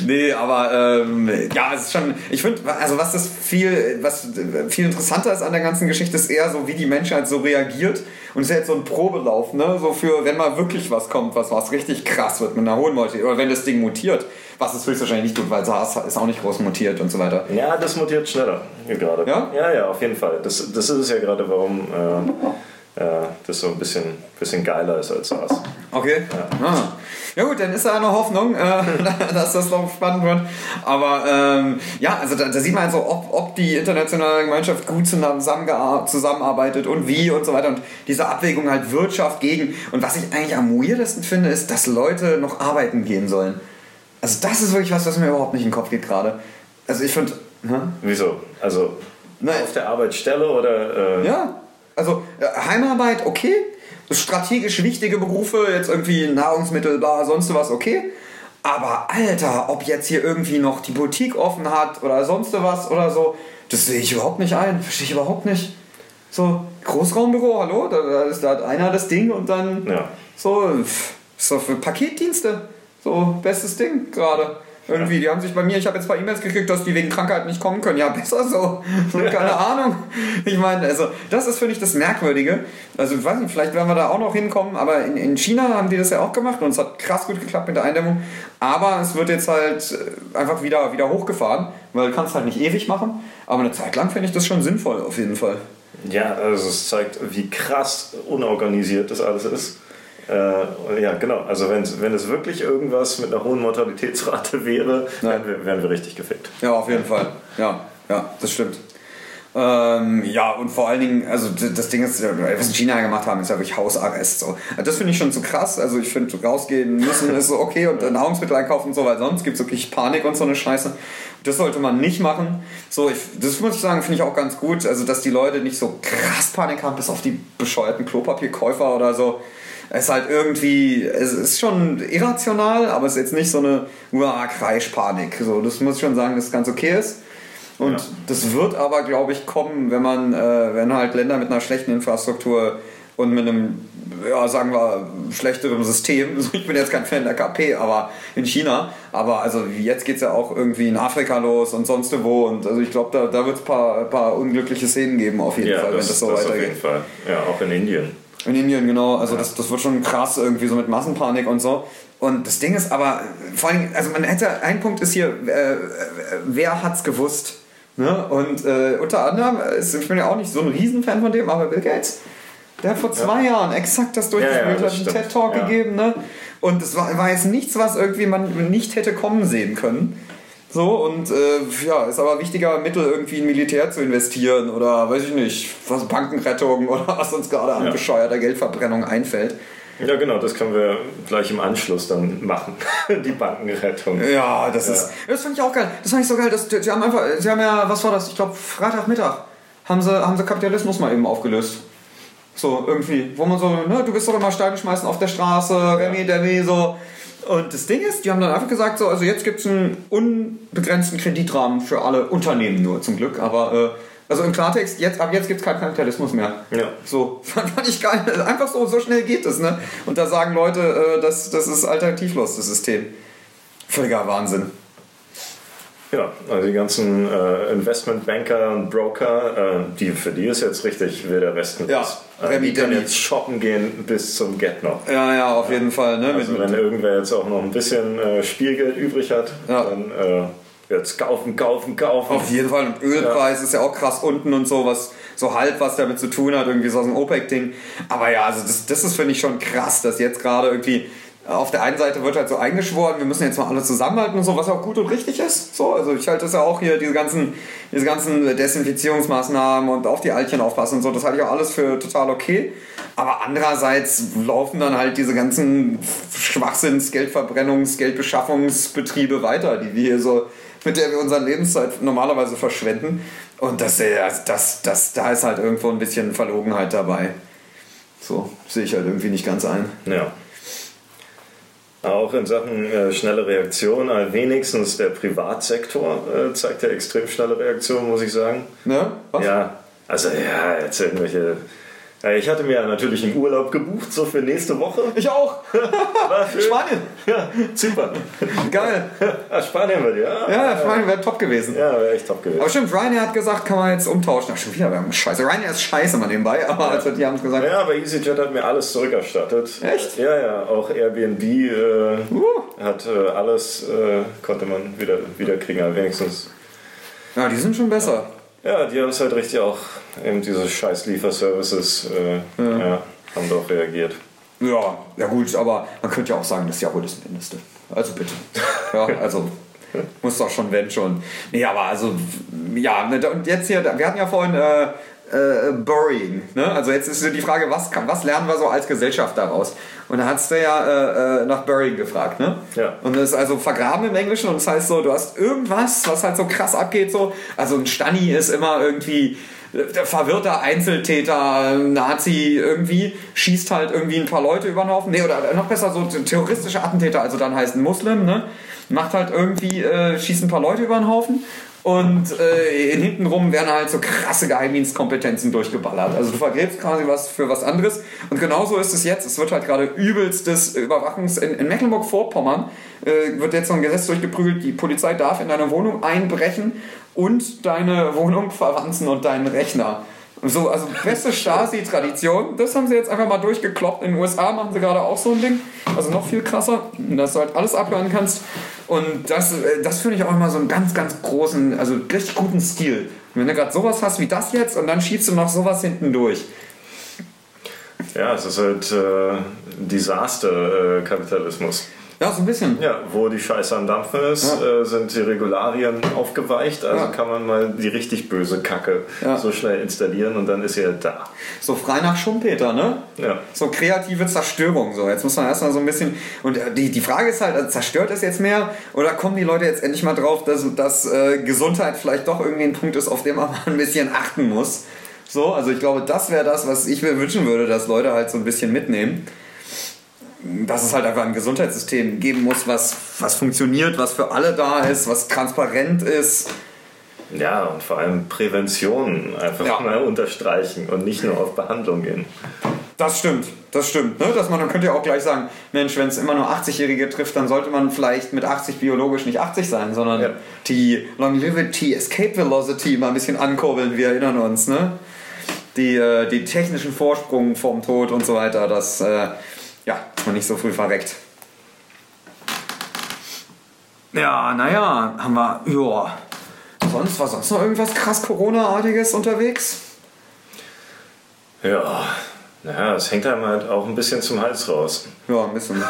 S1: Nee, aber ähm, ja, es ist schon. Ich finde, also was das viel, was viel interessanter ist an der ganzen Geschichte, ist eher so, wie die Menschheit so reagiert. Und es ist jetzt so ein Probelauf, ne? So für, wenn mal wirklich was kommt, was, was richtig krass wird mit einer hohen Mortalität. Oder wenn das Ding mutiert, was es höchstwahrscheinlich nicht tut, weil SARS ist auch nicht groß mutiert und so weiter.
S2: Ja, das mutiert schneller gerade.
S1: Ja?
S2: Ja, ja, auf jeden Fall. Das, das ist es ja gerade, warum äh, äh, das so ein bisschen, bisschen geiler ist als SARS.
S1: Okay. Ja. Ah. ja gut, dann ist da eine Hoffnung, äh, dass das noch spannend wird. Aber ähm, ja, also da, da sieht man also, ob, ob die internationale Gemeinschaft gut zusammen, zusammenarbeitet und wie und so weiter. Und diese Abwägung halt Wirtschaft gegen. Und was ich eigentlich am weirdesten finde, ist, dass Leute noch arbeiten gehen sollen. Also das ist wirklich was, was mir überhaupt nicht in den Kopf geht gerade. Also ich finde... Ne?
S2: Wieso? Also
S1: Nein.
S2: auf der Arbeitsstelle oder. Äh,
S1: Ja, also äh, Heimarbeit okay, strategisch wichtige Berufe, jetzt irgendwie Nahrungsmittel, bla, sonst was, okay. Aber Alter, ob jetzt hier irgendwie noch die Boutique offen hat oder sonst was oder so, das sehe ich überhaupt nicht ein. Verstehe ich überhaupt nicht. So, Großraumbüro, hallo, da, da ist da hat einer das Ding und dann
S2: Ja.
S1: so, pff, so für Paketdienste. So, bestes Ding gerade. Irgendwie, die haben sich bei mir, ich habe jetzt ein paar E-Mails gekriegt, dass die wegen Krankheit nicht kommen können. Ja, besser so. keine Ahnung. Ich meine, also, das ist, finde ich, das Merkwürdige. Also, ich weiß nicht, vielleicht werden wir da auch noch hinkommen, aber in, in China haben die das ja auch gemacht und es hat krass gut geklappt mit der Eindämmung. Aber es wird jetzt halt äh, einfach wieder, wieder hochgefahren, weil du kannst halt nicht ewig machen. Aber eine Zeit lang finde ich das schon sinnvoll, auf jeden Fall.
S2: Ja, also es zeigt, wie krass unorganisiert das alles ist. Äh, ja, genau. Also wenn, wenn es wirklich irgendwas mit einer hohen Mortalitätsrate wäre,
S1: Ja.
S2: wären, wir, wären wir richtig gefickt.
S1: Ja, auf jeden Fall. Ja, ja, das stimmt. Ähm, ja, und vor allen Dingen, also das Ding ist, was in China gemacht haben, ist ja wirklich Hausarrest. So. Das finde ich schon zu krass. Also ich finde, rausgehen müssen ist so okay und äh, Nahrungsmittel einkaufen und so, weil sonst gibt es wirklich Panik und so eine Scheiße. Das sollte man nicht machen. So, ich, das muss ich sagen, finde ich auch ganz gut. Also, dass die Leute nicht so krass Panik haben, bis auf die bescheuerten Klopapierkäufer oder so. Es ist halt irgendwie, es ist schon irrational, aber es ist jetzt nicht so eine uah, Kreischpanik. So, das muss ich schon sagen, dass es ganz okay ist. Und
S2: Ja.
S1: das wird aber, glaube ich, kommen, wenn man, äh, wenn halt Länder mit einer schlechten Infrastruktur und mit einem, ja, sagen wir, schlechteren System, ich bin jetzt kein Fan der KP, aber in China, aber also jetzt geht es ja auch irgendwie in Afrika los und sonst wo und also ich glaube, da, da wird es ein paar, paar unglückliche Szenen geben auf jeden
S2: Ja,
S1: Fall,
S2: das,
S1: wenn das so
S2: das auf
S1: weitergeht.
S2: jeden Fall. Ja, auch in Indien.
S1: In Indien, genau. Also das, das wird schon krass irgendwie so mit Massenpanik und so. Und das Ding ist aber, vor allem, also man hätte, ein Punkt ist hier, äh, äh, wer hat's gewusst? Ne? Und äh, unter anderem, ist, ich bin ja auch nicht so ein Riesenfan von dem, aber Bill Gates, der hat vor zwei Jahren exakt das durchgespielt,
S2: Ja, ja,
S1: hat einen. TED-Talk
S2: Ja.
S1: gegeben, ne? Und es war, war jetzt nichts, was irgendwie man nicht hätte kommen sehen können. So, und äh, ja, ist aber wichtiger Mittel, irgendwie in Militär zu investieren oder weiß ich nicht, was Bankenrettung oder was uns gerade an
S2: Ja.
S1: bescheuerter Geldverbrennung einfällt.
S2: Ja, genau, das können wir gleich im Anschluss dann machen. Die Bankenrettung.
S1: Ja, das ist. Das finde ich auch geil. Das fand ich so geil. Dass, sie haben einfach, sie haben ja, was war das? Ich glaube, Freitagmittag haben sie, haben sie Kapitalismus mal eben aufgelöst. So, irgendwie. Wo man so, ne, du bist doch immer Steine schmeißen auf der Straße, Remi, Demi, so. Und das Ding ist, die haben dann einfach gesagt, so, also jetzt gibt es einen unbegrenzten Kreditrahmen für alle Unternehmen nur, zum Glück. Aber, äh, also im Klartext, jetzt, ab jetzt gibt es keinen Kapitalismus mehr.
S2: Ja.
S1: So, fand, fand ich geil. Einfach so, so schnell geht es, ne? Und da sagen Leute, äh, das, das ist alternativlos, das System. Völliger Wahnsinn.
S2: Ja, also die ganzen äh, Investmentbanker und Broker, äh, die, für die ist jetzt richtig wilder Westen.
S1: Ja, Remi
S2: die können jetzt shoppen gehen bis zum Get noch.
S1: Ja, ja, auf jeden Fall, ne?
S2: Also wenn irgendwer jetzt auch noch ein bisschen äh, Spielgeld übrig hat,
S1: Ja.
S2: dann äh, jetzt kaufen, kaufen, kaufen.
S1: Auf jeden Fall. Und Ölpreis ist ja auch krass unten und so, was so halb was damit zu tun hat, irgendwie so aus dem OPEC-Ding. Aber ja, also das, das ist, finde ich, schon krass, dass jetzt gerade irgendwie auf der einen Seite wird halt so eingeschworen, wir müssen jetzt mal alle zusammenhalten und so, was auch gut und richtig ist. So, also ich halte das ja auch hier, diese ganzen, diese ganzen Desinfizierungsmaßnahmen und auf die Altchen aufpassen und so, das halte ich auch alles für total okay. Aber andererseits laufen dann halt diese ganzen Schwachsinns, Geldverbrennungs-, Geldbeschaffungsbetriebe weiter, die wir hier so, mit der wir unsere Lebenszeit normalerweise verschwenden. Und das, äh, das, das, da ist halt irgendwo ein bisschen Verlogenheit dabei. So, sehe ich halt irgendwie nicht ganz ein.
S2: Ja. Auch in Sachen äh, schnelle Reaktion, äh, wenigstens der Privatsektor äh, zeigt ja extrem schnelle Reaktion, muss ich sagen.
S1: Ne? Was?
S2: Ja, also ja, jetzt irgendwelche. Ja, ich hatte mir ja natürlich einen Urlaub gebucht, so für nächste Woche.
S1: Ich auch. Spanien.
S2: Ja, Zypern.
S1: Geil.
S2: Ah, Spanien bei dir.
S1: Ja, Spanien wäre top gewesen.
S2: Ja, wäre echt top gewesen.
S1: Aber stimmt, Ryanair hat gesagt, kann man jetzt umtauschen. Ach, schon wieder, wir haben Scheiße. Ryanair ist scheiße mal nebenbei, aber also, die haben gesagt,
S2: Ja, aber EasyJet hat mir alles zurückerstattet.
S1: Echt?
S2: Ja, ja, auch Airbnb äh,
S1: uh,
S2: hat äh, alles, äh, konnte man wieder, wieder kriegen, aber wenigstens.
S1: ja, die sind schon besser.
S2: Ja, die haben es halt richtig auch, eben diese scheiß Lieferservices, äh, ja. haben doch reagiert.
S1: Ja, ja gut, aber man könnte ja auch sagen, das ist ja wohl das Mindeste. Also bitte. Ja, also muss doch schon, wenn schon. Nee, aber also, ja, ne, und jetzt hier, wir hatten ja vorhin äh, äh, Burying, ne? Also jetzt ist die Frage, was, kann, was lernen wir so als Gesellschaft daraus? Und da hast du ja äh, äh, nach Burying gefragt, ne?
S2: Ja.
S1: Und das ist also vergraben im Englischen und das heißt so, du hast irgendwas, was halt so krass abgeht, so. Also ein Stani ist immer irgendwie der verwirrter Einzeltäter, Nazi irgendwie, schießt halt irgendwie ein paar Leute über den Haufen. Nee, oder noch besser, so terroristische Attentäter, also dann heißt ein Muslim, ne? Macht halt irgendwie, äh, schießt ein paar Leute über den Haufen und äh, hintenrum werden halt so krasse Geheimdienstkompetenzen durchgeballert. Also du vergräbst quasi was für was anderes. Und genauso ist es jetzt. Es wird halt gerade übelstes Überwachungs... In, in Mecklenburg-Vorpommern äh, wird jetzt so ein Gesetz durchgeprügelt, die Polizei darf in deine Wohnung einbrechen und deine Wohnung verwanzen und deinen Rechner. So, also beste Stasi-Tradition. Das haben sie jetzt einfach mal durchgekloppt. In den USA machen sie gerade auch so ein Ding. Also noch viel krasser, dass du halt alles abhören kannst. Und das, äh, das finde ich auch immer so einen ganz, ganz großen, also richtig guten Stil. wenn du gerade sowas hast wie das jetzt und dann schiebst du noch sowas hinten durch.
S2: Ja, es ist halt äh, Desaster-Kapitalismus.
S1: Ja, so ein bisschen.
S2: Ja, wo die Scheiße am Dampfen ist, ja. äh, sind die Regularien aufgeweicht. Also ja. kann man mal die richtig böse Kacke ja. so schnell installieren und dann ist sie halt da.
S1: So frei nach Schumpeter, ne?
S2: Ja.
S1: So kreative Zerstörung. So, jetzt muss man erstmal so ein bisschen. Und äh, die, die Frage ist halt, also zerstört es jetzt mehr oder kommen die Leute jetzt endlich mal drauf, dass, dass äh, Gesundheit vielleicht doch irgendwie ein Punkt ist, auf den man mal ein bisschen achten muss? So, also ich glaube, das wäre das, was ich mir wünschen würde, dass Leute halt so ein bisschen mitnehmen dass es halt einfach ein Gesundheitssystem geben muss, was, was funktioniert, was für alle da ist, was transparent ist.
S2: Ja, und vor allem Prävention einfach ja. mal unterstreichen und nicht nur auf Behandlung gehen.
S1: Das stimmt, das stimmt. Ne? Dass man, dann könnte ja auch gleich sagen, Mensch, wenn es immer nur 80-Jährige trifft, dann sollte man vielleicht mit 80 biologisch nicht 80 sein, sondern ja. die Longevity, Escape Velocity mal ein bisschen ankurbeln, wir erinnern uns. Ne? Die, äh, die technischen Vorsprung vom Tod und so weiter, das äh, ja, dass man nicht so früh verreckt. Ja, naja, haben wir, ja. Sonst, war sonst noch irgendwas krass Corona-artiges unterwegs?
S2: Ja, naja, es hängt einem halt auch ein bisschen zum Hals raus.
S1: Ja, ein bisschen.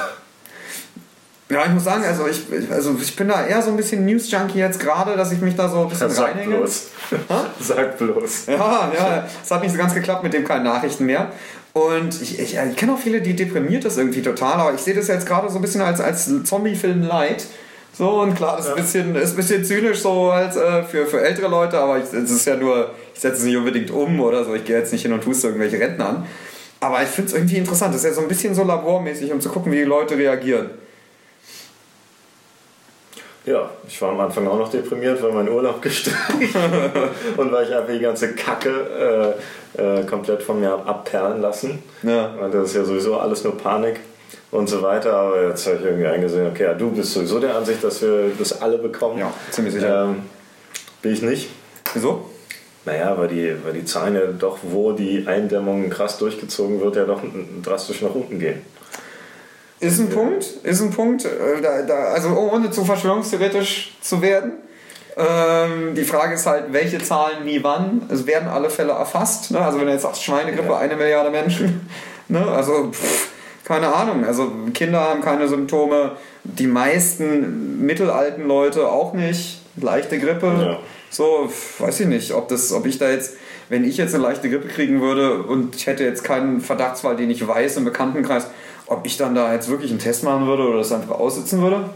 S1: Ja, ich muss sagen, also ich, also ich bin da eher so ein bisschen News-Junkie jetzt gerade, dass ich mich da so ein bisschen
S2: Sag reinhänge. Bloß. Sag bloß.
S1: Ja, ja, es hat nicht so ganz geklappt mit dem keinen Nachrichten mehr. Und ich, ich, ich kenne auch viele, die deprimiert das irgendwie total, aber ich sehe das jetzt gerade so ein bisschen als, als Zombie-Film light. So, und klar, das ist, ja. ein, bisschen, ist ein bisschen zynisch so als äh, für, für ältere Leute, aber es ist ja nur, ich setze es nicht unbedingt um oder so, ich gehe jetzt nicht hin und huste irgendwelche Rentner an. Aber ich finde es irgendwie interessant, das ist ja so ein bisschen so labormäßig, um zu gucken, wie die Leute reagieren.
S2: Ja, ich war am Anfang auch noch deprimiert, weil mein Urlaub gestrichen und weil ich einfach die ganze Kacke äh, äh, komplett von mir abperlen lassen. Ja. Weil das ist ja sowieso alles nur Panik und so weiter. Aber jetzt habe ich irgendwie eingesehen, okay, ja, du bist sowieso der Ansicht, dass wir das alle bekommen.
S1: Ja, ziemlich sicher. Ähm,
S2: bin ich nicht.
S1: Wieso?
S2: Naja, weil die, weil die Zahlen ja doch, wo die Eindämmung krass durchgezogen wird, ja doch drastisch nach unten gehen.
S1: Ist ein Punkt, ist ein Punkt. Äh, da, da, also ohne zu verschwörungstheoretisch zu werden. Ähm, die Frage ist halt, welche Zahlen wie wann. Es werden alle Fälle erfasst. Ne? Also wenn du jetzt sagst, Schweinegrippe, ja. eine Milliarde Menschen. Ne? Also pff, keine Ahnung. Also Kinder haben keine Symptome. Die meisten mittelalten Leute auch nicht. Leichte Grippe. Ja. So, weiß ich nicht, ob, das, ob ich da jetzt wenn ich jetzt eine leichte Grippe kriegen würde und ich hätte jetzt keinen Verdachtsfall, den ich weiß im Bekanntenkreis, ob ich dann da jetzt wirklich einen Test machen würde oder das einfach aussitzen würde?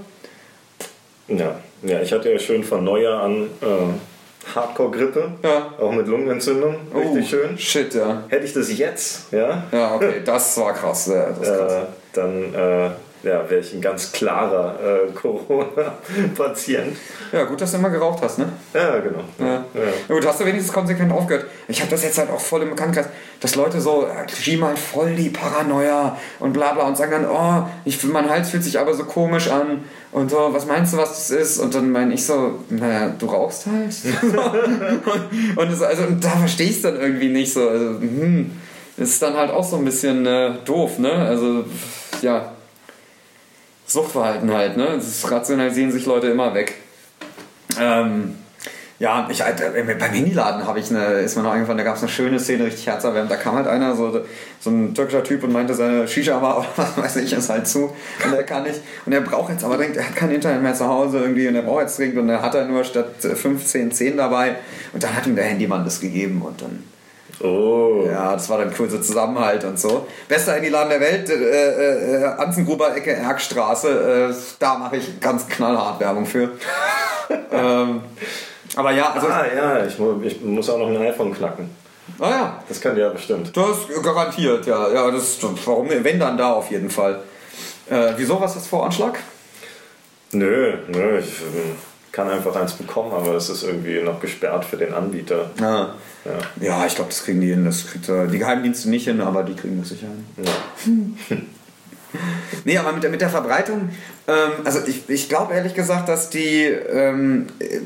S2: Ja, ja ich hatte ja schön von Neujahr an äh, Hardcore-Grippe, ja. auch mit Lungenentzündung, richtig oh, schön.
S1: Shit, ja.
S2: Hätte ich das jetzt, ja?
S1: Ja, okay, das war krass. Ja, das krass. Äh,
S2: dann äh, ja, wäre ich ein ganz klarer äh, Corona-Patient.
S1: Ja, gut, dass du immer geraucht hast, ne?
S2: Ja, genau. Ja.
S1: Ja. Gut, hast du wenigstens konsequent aufgehört. Ich habe das jetzt halt auch voll im Bekanntenkreis, dass Leute so, Regime halt voll die Paranoia und bla bla und sagen dann, oh, ich, mein Hals fühlt sich aber so komisch an und so, was meinst du, was das ist? Und dann meine ich so, naja, du rauchst halt. und, und, das, also, und da verstehe ich es dann irgendwie nicht so. Also, hm, ist dann halt auch so ein bisschen äh, doof, ne? Also, ja Suchtverhalten halt, ne? Das rationalisieren sich Leute immer weg. Ähm, ja, ich, äh, beim Handyladen habe ich eine, ist mir noch eingefallen, da gab es eine schöne Szene, richtig herzerwärmend. Da kam halt einer, so, so ein türkischer Typ und meinte, seine Shisha war, was weiß ich, ist halt zu. Und er kann nicht. Und er braucht jetzt aber dringend, er hat kein Internet mehr zu Hause irgendwie und er braucht jetzt dringend und er hat er nur statt 15 10 dabei. Und dann hat ihm der Handymann das gegeben und dann
S2: Oh.
S1: Ja, das war dann kurzer Zusammenhalt und so. Bester Handyladen der Welt, äh, äh, Anzengruber Ecke Erkstraße. Äh, da mache ich ganz knallhart Werbung für. ähm, Aber ja, also.
S2: Ah ja, ich, ich muss auch noch ein iPhone knacken.
S1: Ah ja,
S2: Das kann ja bestimmt.
S1: das garantiert, ja. Ja, das warum wenn dann da auf jeden Fall. Äh, wieso was das Voranschlag?
S2: Nö, nö, ich kann einfach eins bekommen, aber es ist irgendwie noch gesperrt für den Anbieter.
S1: Ja.
S2: Ja.
S1: Ja, ich glaube, das kriegen die hin. Das kriegt äh, die Geheimdienste nicht hin, aber die kriegen das sicher hin.
S2: Ja.
S1: Nee, aber mit der, mit der Verbreitung, ähm, also ich, ich glaube ehrlich gesagt, dass die, ähm, äh,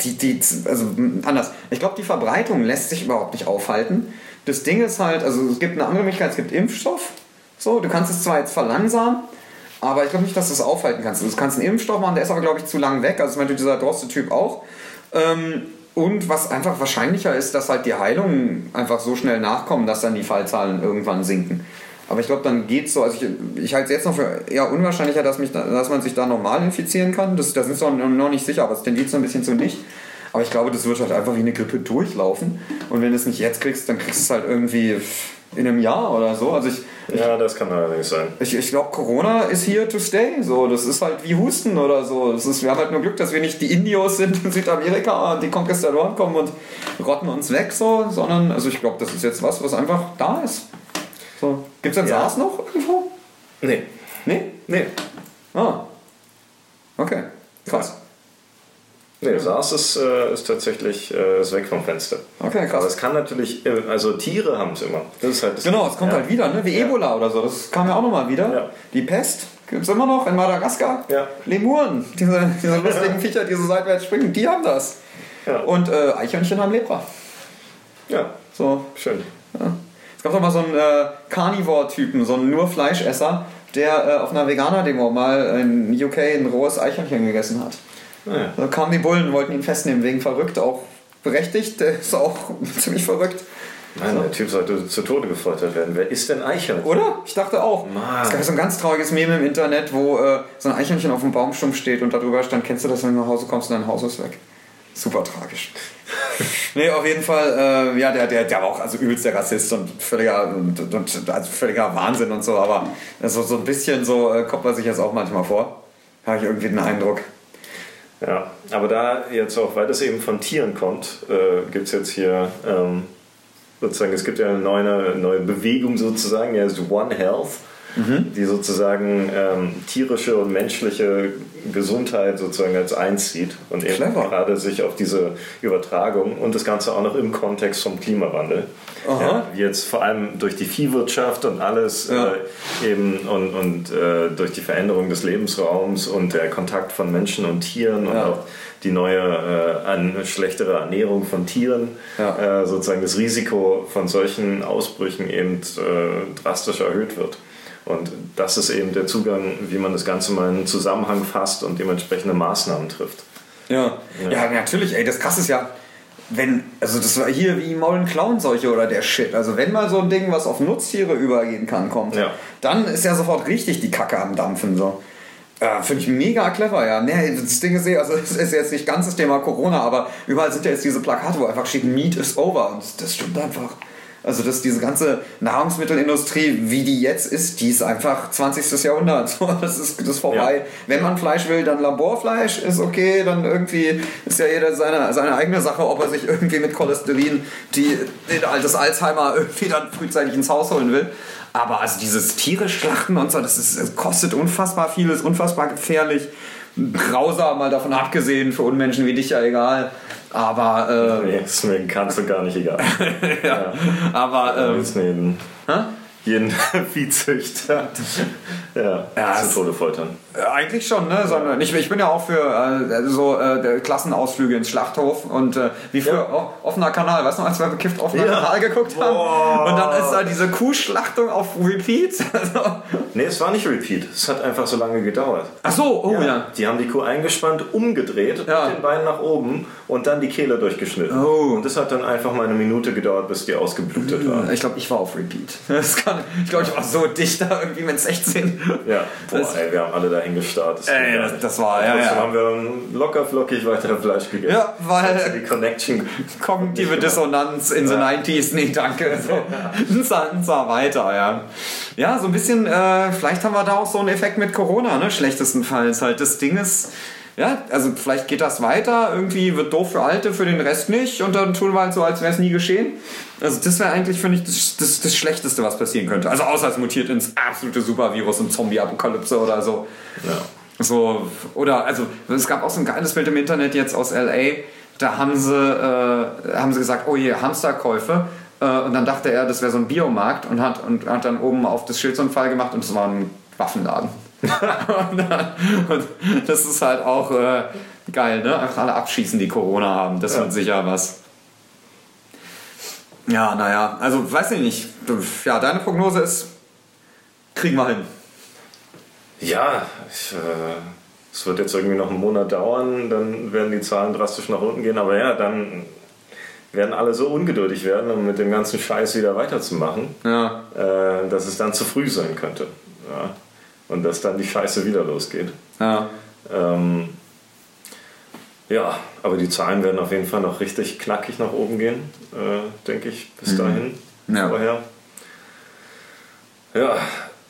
S1: die, die, also anders, ich glaube, die Verbreitung lässt sich überhaupt nicht aufhalten. Das Ding ist halt, also es gibt eine andere Möglichkeit, es gibt Impfstoff, so, du kannst es zwar jetzt verlangsamen, aber ich glaube nicht, dass du es aufhalten kannst. Also, du kannst einen Impfstoff machen, der ist aber, glaube ich, zu lang weg, also zum Beispiel dieser Droste-Typ auch. Ähm, und was einfach wahrscheinlicher ist, dass halt die Heilungen einfach so schnell nachkommen, dass dann die Fallzahlen irgendwann sinken. Aber ich glaube, dann geht es so. Also ich, ich halte es jetzt noch für eher unwahrscheinlicher, dass, mich, da- dass man sich da normal infizieren kann. Das, das ist noch, noch nicht sicher, aber es tendiert so ein bisschen zu nicht. Aber ich glaube, das wird halt einfach wie eine Grippe durchlaufen. Und wenn du es nicht jetzt kriegst, dann kriegst du es halt irgendwie in einem Jahr oder so. Also ich,
S2: ja, das kann allerdings sein.
S1: ich, ich glaube, Corona ist here to stay. So, das ist halt wie Husten oder so. Das ist, wir haben halt nur Glück, dass wir nicht die Indios sind in Südamerika und die Konquistadoren kommen und rotten uns weg, so, sondern also ich glaube, das ist jetzt was, was einfach da ist. So. Gibt es denn
S2: Ja.
S1: SARS noch irgendwo?
S2: Nee,
S1: Nee?
S2: nee.
S1: Ah. Okay. Krass.
S2: Nee, SARS ist, äh, ist tatsächlich äh, ist weg vom Fenster.
S1: Okay,
S2: Aber
S1: krass.
S2: es kann natürlich, äh, also Tiere haben es immer. Das ist halt das
S1: Genau, es kommt
S2: ja.
S1: halt wieder, ne? wie
S2: Ja.
S1: Ebola oder so. Das kam ja auch nochmal wieder.
S2: Ja.
S1: Die Pest gibt es immer noch in Madagaskar. Lemuren, diese, diese lustigen Viecher, die so seitwärts springen, die haben das. Und äh, Eichhörnchen haben Lepra.
S2: Ja,
S1: So.
S2: schön.
S1: Es gab doch mal so einen äh, Carnivore-Typen, so einen nur Fleischesser, der äh, auf einer Veganer-Demo mal in UK ein rohes Eichhörnchen gegessen hat.
S2: Ja.
S1: Da kamen die Bullen, wollten ihn festnehmen wegen verrückt, auch berechtigt, der ist auch ziemlich verrückt.
S2: Nein, der Typ sollte zu Tode gefoltert werden. Wer ist denn Eichhörnchen?
S1: Oder? Ich dachte auch.
S2: Mann.
S1: Es gab so ein ganz trauriges Meme im Internet, wo äh, so ein Eichhörnchen auf dem Baumstumpf steht und darüber stand, kennst du das, wenn du nach Hause kommst und dein Haus ist weg? Super tragisch. nee, auf jeden Fall, äh, ja, der, der, der war auch also übelst der Rassist und völliger, und, und, also völliger Wahnsinn und so, aber also so ein bisschen so äh, kommt man sich jetzt auch manchmal vor. Habe ich irgendwie den Eindruck.
S2: Ja, aber da jetzt auch, weil das eben von Tieren kommt, äh, gibt es jetzt hier ähm, sozusagen, es gibt ja eine neue, neue Bewegung sozusagen, die heißt One Health, die sozusagen ähm, tierische und menschliche Gesundheit sozusagen als eins sieht und eben
S1: Clever.
S2: gerade sich auf diese Übertragung und das Ganze auch noch im Kontext vom Klimawandel. Ja, wie jetzt vor allem durch die Viehwirtschaft und alles
S1: Ja.
S2: äh, eben und, und äh, durch die Veränderung des Lebensraums und der Kontakt von Menschen und Tieren und
S1: Ja.
S2: auch die neue äh, an, schlechtere Ernährung von Tieren, äh, sozusagen das Risiko von solchen Ausbrüchen eben äh, drastisch erhöht wird. Und das ist eben der Zugang, wie man das Ganze mal in einen Zusammenhang fasst und dementsprechende Maßnahmen trifft.
S1: Ja. ja, natürlich, ey, das krasse ist ja, wenn, also das war hier wie Maul- und Klauenseuche oder der Shit. Also wenn mal so ein Ding, was auf Nutztiere übergehen kann, kommt,
S2: Ja.
S1: dann ist ja sofort richtig die Kacke am Dampfen. So. Ja, Finde ich mega clever, ja. Nee, das Ding ist eh, also es ist jetzt nicht ganz das Thema Corona, aber überall sind ja jetzt diese Plakate, wo einfach steht, Meat is over. Und das, das stimmt einfach. Also dass diese ganze Nahrungsmittelindustrie, wie die jetzt ist, die ist einfach 20. Jahrhundert. Das ist, das ist vorbei.
S2: Ja.
S1: Wenn man Fleisch will, dann Laborfleisch ist okay. Dann irgendwie ist ja jeder seine, seine eigene Sache, ob er sich irgendwie mit Cholesterin die, das Alzheimer irgendwie dann frühzeitig ins Haus holen will. Aber also dieses Tiere schlachten und so, das, ist, das kostet unfassbar viel, ist unfassbar gefährlich. Grausam, mal davon abgesehen, für Unmenschen wie dich ja egal. Aber, äh,
S2: Nee, ist mir ganz und gar nicht egal.
S1: ja. aber
S2: Ähm, jeden, Viehzüchter ja,
S1: Ja,
S2: zu Tode foltern.
S1: Äh, Eigentlich schon, ne? Sondern ich, ich bin ja auch für äh, so äh, Klassenausflüge ins Schlachthof und äh, wie früher
S2: Ja.
S1: oh, offener Kanal, weißt du noch, als wir bekifft offener
S2: Ja.
S1: Kanal geguckt haben?
S2: Boah.
S1: Und dann ist da diese Kuhschlachtung auf Repeat. Also,
S2: Nee, es war nicht Repeat. Es hat einfach so lange gedauert.
S1: Ach so, oh ja.
S2: Die haben die Kuh eingespannt, umgedreht, mit den Beinen nach oben und dann die Kehle durchgeschnitten.
S1: Oh.
S2: Und das hat dann einfach mal eine Minute gedauert, bis die ausgeblutet war.
S1: Ich glaube, ich war auf Repeat. Das kann, ich glaube, ich war so dicht da irgendwie mit 16.
S2: Ja, boah,
S1: Das-
S2: ey, wir haben alle dahin gestarrt. Das,
S1: Ey, das- das war- ja, ja.
S2: haben wir locker flockig weiter Fleisch gegessen.
S1: Ja, weil-
S2: Also die Connection.
S1: Kognitive. Dissonanz in the 90s, nee, danke. So, nza, nza, weiter, ja. Ja, so ein bisschen, äh, vielleicht haben wir da auch so einen Effekt mit Corona, ne? Schlechtestenfalls halt. Das Ding ist, ja, also vielleicht geht das weiter, irgendwie wird doof für Alte, für den Rest nicht und dann tun wir halt so, als wäre es nie geschehen. Also das wäre eigentlich, finde ich, das, das, das Schlechteste, was passieren könnte. Also außer es mutiert ins absolute Supervirus und Zombie-Apokalypse oder so.
S2: Ja.
S1: So, oder, also, es gab auch so ein geiles Bild im Internet jetzt aus L.A., da haben sie, äh, haben sie gesagt, oh je, Hamsterkäufe. Äh, und dann dachte er, das wäre so ein Biomarkt und hat, und hat dann oben auf das Schild so einen Fall gemacht und es war ein Waffenladen. Und, dann, und das ist halt auch äh, geil, ne? Einfach alle abschießen, die Corona haben. Das
S2: Ja.
S1: wird sicher was. Ja, naja, also weiß ich nicht. Ja, deine Prognose ist, kriegen wir hin.
S2: Ja, ich, äh, es wird jetzt irgendwie noch einen Monat dauern, dann werden die Zahlen drastisch nach unten gehen, aber ja, dann werden alle so ungeduldig werden, um mit dem ganzen Scheiß wieder weiterzumachen,
S1: Ja,
S2: äh, dass es dann zu früh sein könnte. Ja. Und dass dann die Scheiße wieder losgeht.
S1: ja.
S2: Ähm, ja, aber die Zahlen werden auf jeden Fall noch richtig knackig nach oben gehen, äh, denke ich, bis dahin.
S1: Ja.
S2: Vorher. Ja,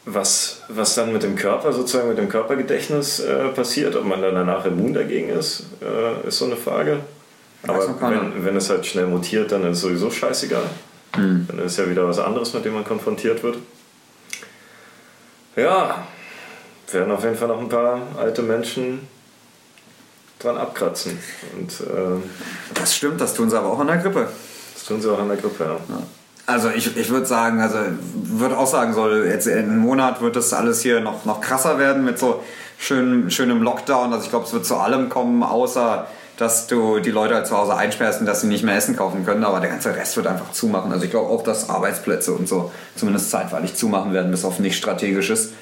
S2: was, was dann mit dem Körper, sozusagen mit dem Körpergedächtnis äh, passiert, ob man dann danach immun dagegen ist, äh, ist so eine Frage. Aber wenn, wenn es halt schnell mutiert, dann ist es sowieso scheißegal.
S1: Hm.
S2: Dann ist ja wieder was anderes, mit dem man konfrontiert wird. Ja, werden auf jeden Fall noch ein paar alte Menschen dran abkratzen. Und äh,
S1: Das stimmt, das tun sie aber auch an der Grippe.
S2: das tun sie auch an der Grippe. Ja.
S1: Also ich, ich würde sagen, also würde auch sagen, soll jetzt in einem Monat wird das alles hier noch, noch krasser werden mit so schön, schönem Lockdown. Also ich glaube, es wird zu allem kommen, außer dass du die Leute halt zu Hause einsperrst und dass sie nicht mehr Essen kaufen können, aber der ganze Rest wird einfach zumachen. Also ich glaube auch, dass Arbeitsplätze und so zumindest zeitweilig zumachen werden, bis auf nicht strategisches,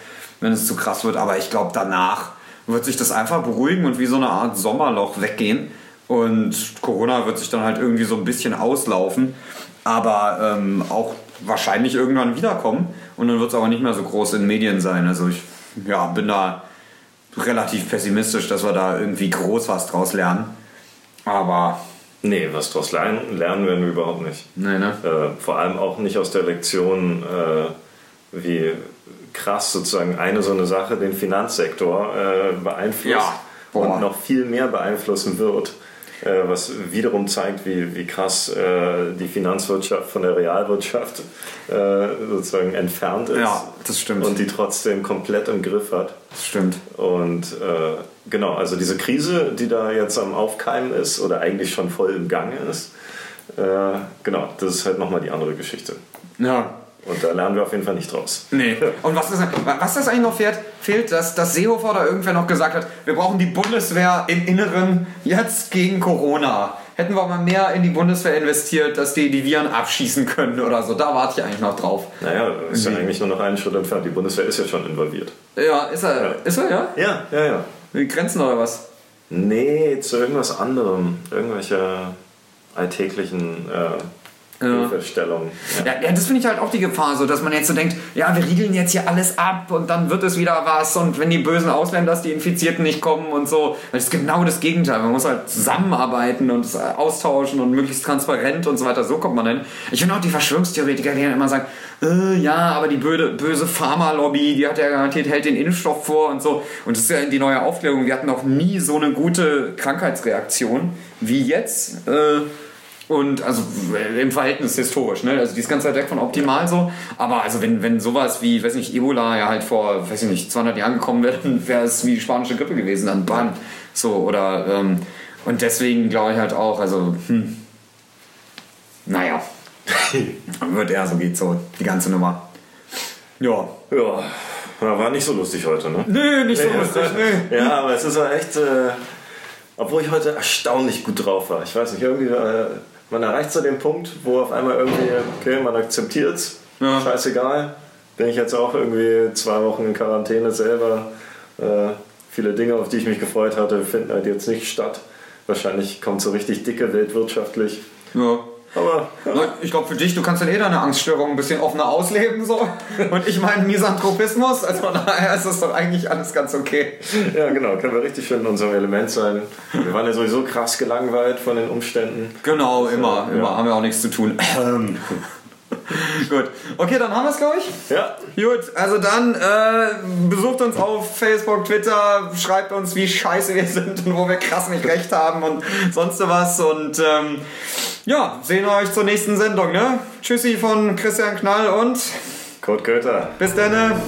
S1: wenn es zu krass wird. Aber ich glaube, danach wird sich das einfach beruhigen und wie so eine Art Sommerloch weggehen. Und Corona wird sich dann halt irgendwie so ein bisschen auslaufen, aber ähm, auch wahrscheinlich irgendwann wiederkommen. Und dann wird es aber nicht mehr so groß in Medien sein. Also ich ja, bin da relativ pessimistisch, dass wir da irgendwie groß was draus lernen. Aber
S2: Nee, was daraus lernen, lernen werden wir überhaupt nicht.
S1: nee, ne?
S2: Äh, vor allem auch nicht aus der Lektion, äh, wie krass sozusagen eine so eine Sache den Finanzsektor äh, beeinflusst
S1: Ja,
S2: und noch viel mehr beeinflussen wird. Äh, was wiederum zeigt, wie, wie krass äh, die Finanzwirtschaft von der Realwirtschaft äh, sozusagen entfernt ist
S1: Ja, das stimmt.
S2: und die trotzdem komplett im Griff hat.
S1: das stimmt.
S2: Und äh, genau, also diese Krise, die da jetzt am Aufkeimen ist oder eigentlich schon voll im Gange ist, äh, genau, das ist halt nochmal die andere Geschichte.
S1: Ja.
S2: Und da lernen wir auf jeden Fall nicht draus.
S1: Nee. Und was, ist, was das eigentlich noch fehlt, fehlt, dass, dass Seehofer oder irgendwer noch gesagt hat, wir brauchen die Bundeswehr im Inneren jetzt gegen Corona. Hätten wir mal mehr in die Bundeswehr investiert, dass die die Viren abschießen können oder so. Da warte ich eigentlich noch drauf.
S2: Naja, ist ja eigentlich nur noch einen Schritt entfernt. Die Bundeswehr ist ja schon involviert.
S1: Ja, ist er,
S2: Ja.
S1: ist er, ja?
S2: Ja, ja, ja.
S1: Die Grenzen oder was?
S2: Nee, zu irgendwas anderem. Irgendwelche alltäglichen äh,
S1: Ja.
S2: Hilfestellungen. Ja.
S1: Ja, das finde ich halt auch die Gefahr, so dass man jetzt so denkt, ja, wir riegeln jetzt hier alles ab und dann wird es wieder was und wenn die bösen Ausländer, dass die Infizierten nicht kommen und so. Das ist genau das Gegenteil. Man muss halt zusammenarbeiten und austauschen und möglichst transparent und so weiter. So kommt man hin. Ich finde auch die Verschwörungstheoretiker, die dann immer sagen, äh, ja, aber die böse, böse Pharmalobby, die hat ja garantiert, hält den Impfstoff vor und so. Und das ist ja die neue Aufklärung. Wir hatten noch nie so eine gute Krankheitsreaktion wie jetzt. Äh, und also im Verhältnis historisch, ne? Also die ist ganz weit weg von optimal so. Aber also wenn, wenn sowas wie, weiß nicht, Ebola ja halt vor, weiß ich nicht, 200 Jahren gekommen wäre, dann wäre es wie die spanische Grippe gewesen, dann bam. So, oder, ähm, und deswegen glaube ich halt auch, also, hm, naja, wird eher so geht so, die ganze Nummer. Ja.
S2: ja, ja, war nicht so lustig heute, ne?
S1: Nö, nicht so
S2: Nee,
S1: lustig, nö.
S2: Ja, aber es ist auch echt, äh, obwohl ich heute erstaunlich gut drauf war. Ich weiß nicht, irgendwie, äh, man erreicht so den Punkt, wo auf einmal irgendwie, okay, man akzeptiert es,
S1: Ja.
S2: scheißegal. Bin ich jetzt auch irgendwie zwei Wochen in Quarantäne selber. Äh, viele Dinge, auf die ich mich gefreut hatte, finden halt jetzt nicht statt. Wahrscheinlich kommt so richtig dicke Welt wirtschaftlich.
S1: Ja.
S2: Aber ja,
S1: Na, Ich glaube für dich, du kannst dann eh deine Angststörung ein bisschen offener ausleben so. Und ich meine Misanthropismus, also von daher ist das doch eigentlich alles ganz okay.
S2: ja, genau, können wir richtig schön in unserem Element sein. Wir waren ja sowieso krass gelangweilt von den Umständen.
S1: Genau, immer,
S2: ja.
S1: immer, haben wir auch nichts zu tun. Gut. Okay, dann haben wir es, glaube ich.
S2: Ja.
S1: Gut, also dann äh, besucht uns auf Facebook, Twitter, schreibt uns, wie scheiße wir sind und wo wir krass nicht recht haben und sonst was. Und ähm, ja, sehen wir euch zur nächsten Sendung. Ne? Tschüssi von Christian Knall und
S2: Kurt Köter.
S1: bis dann.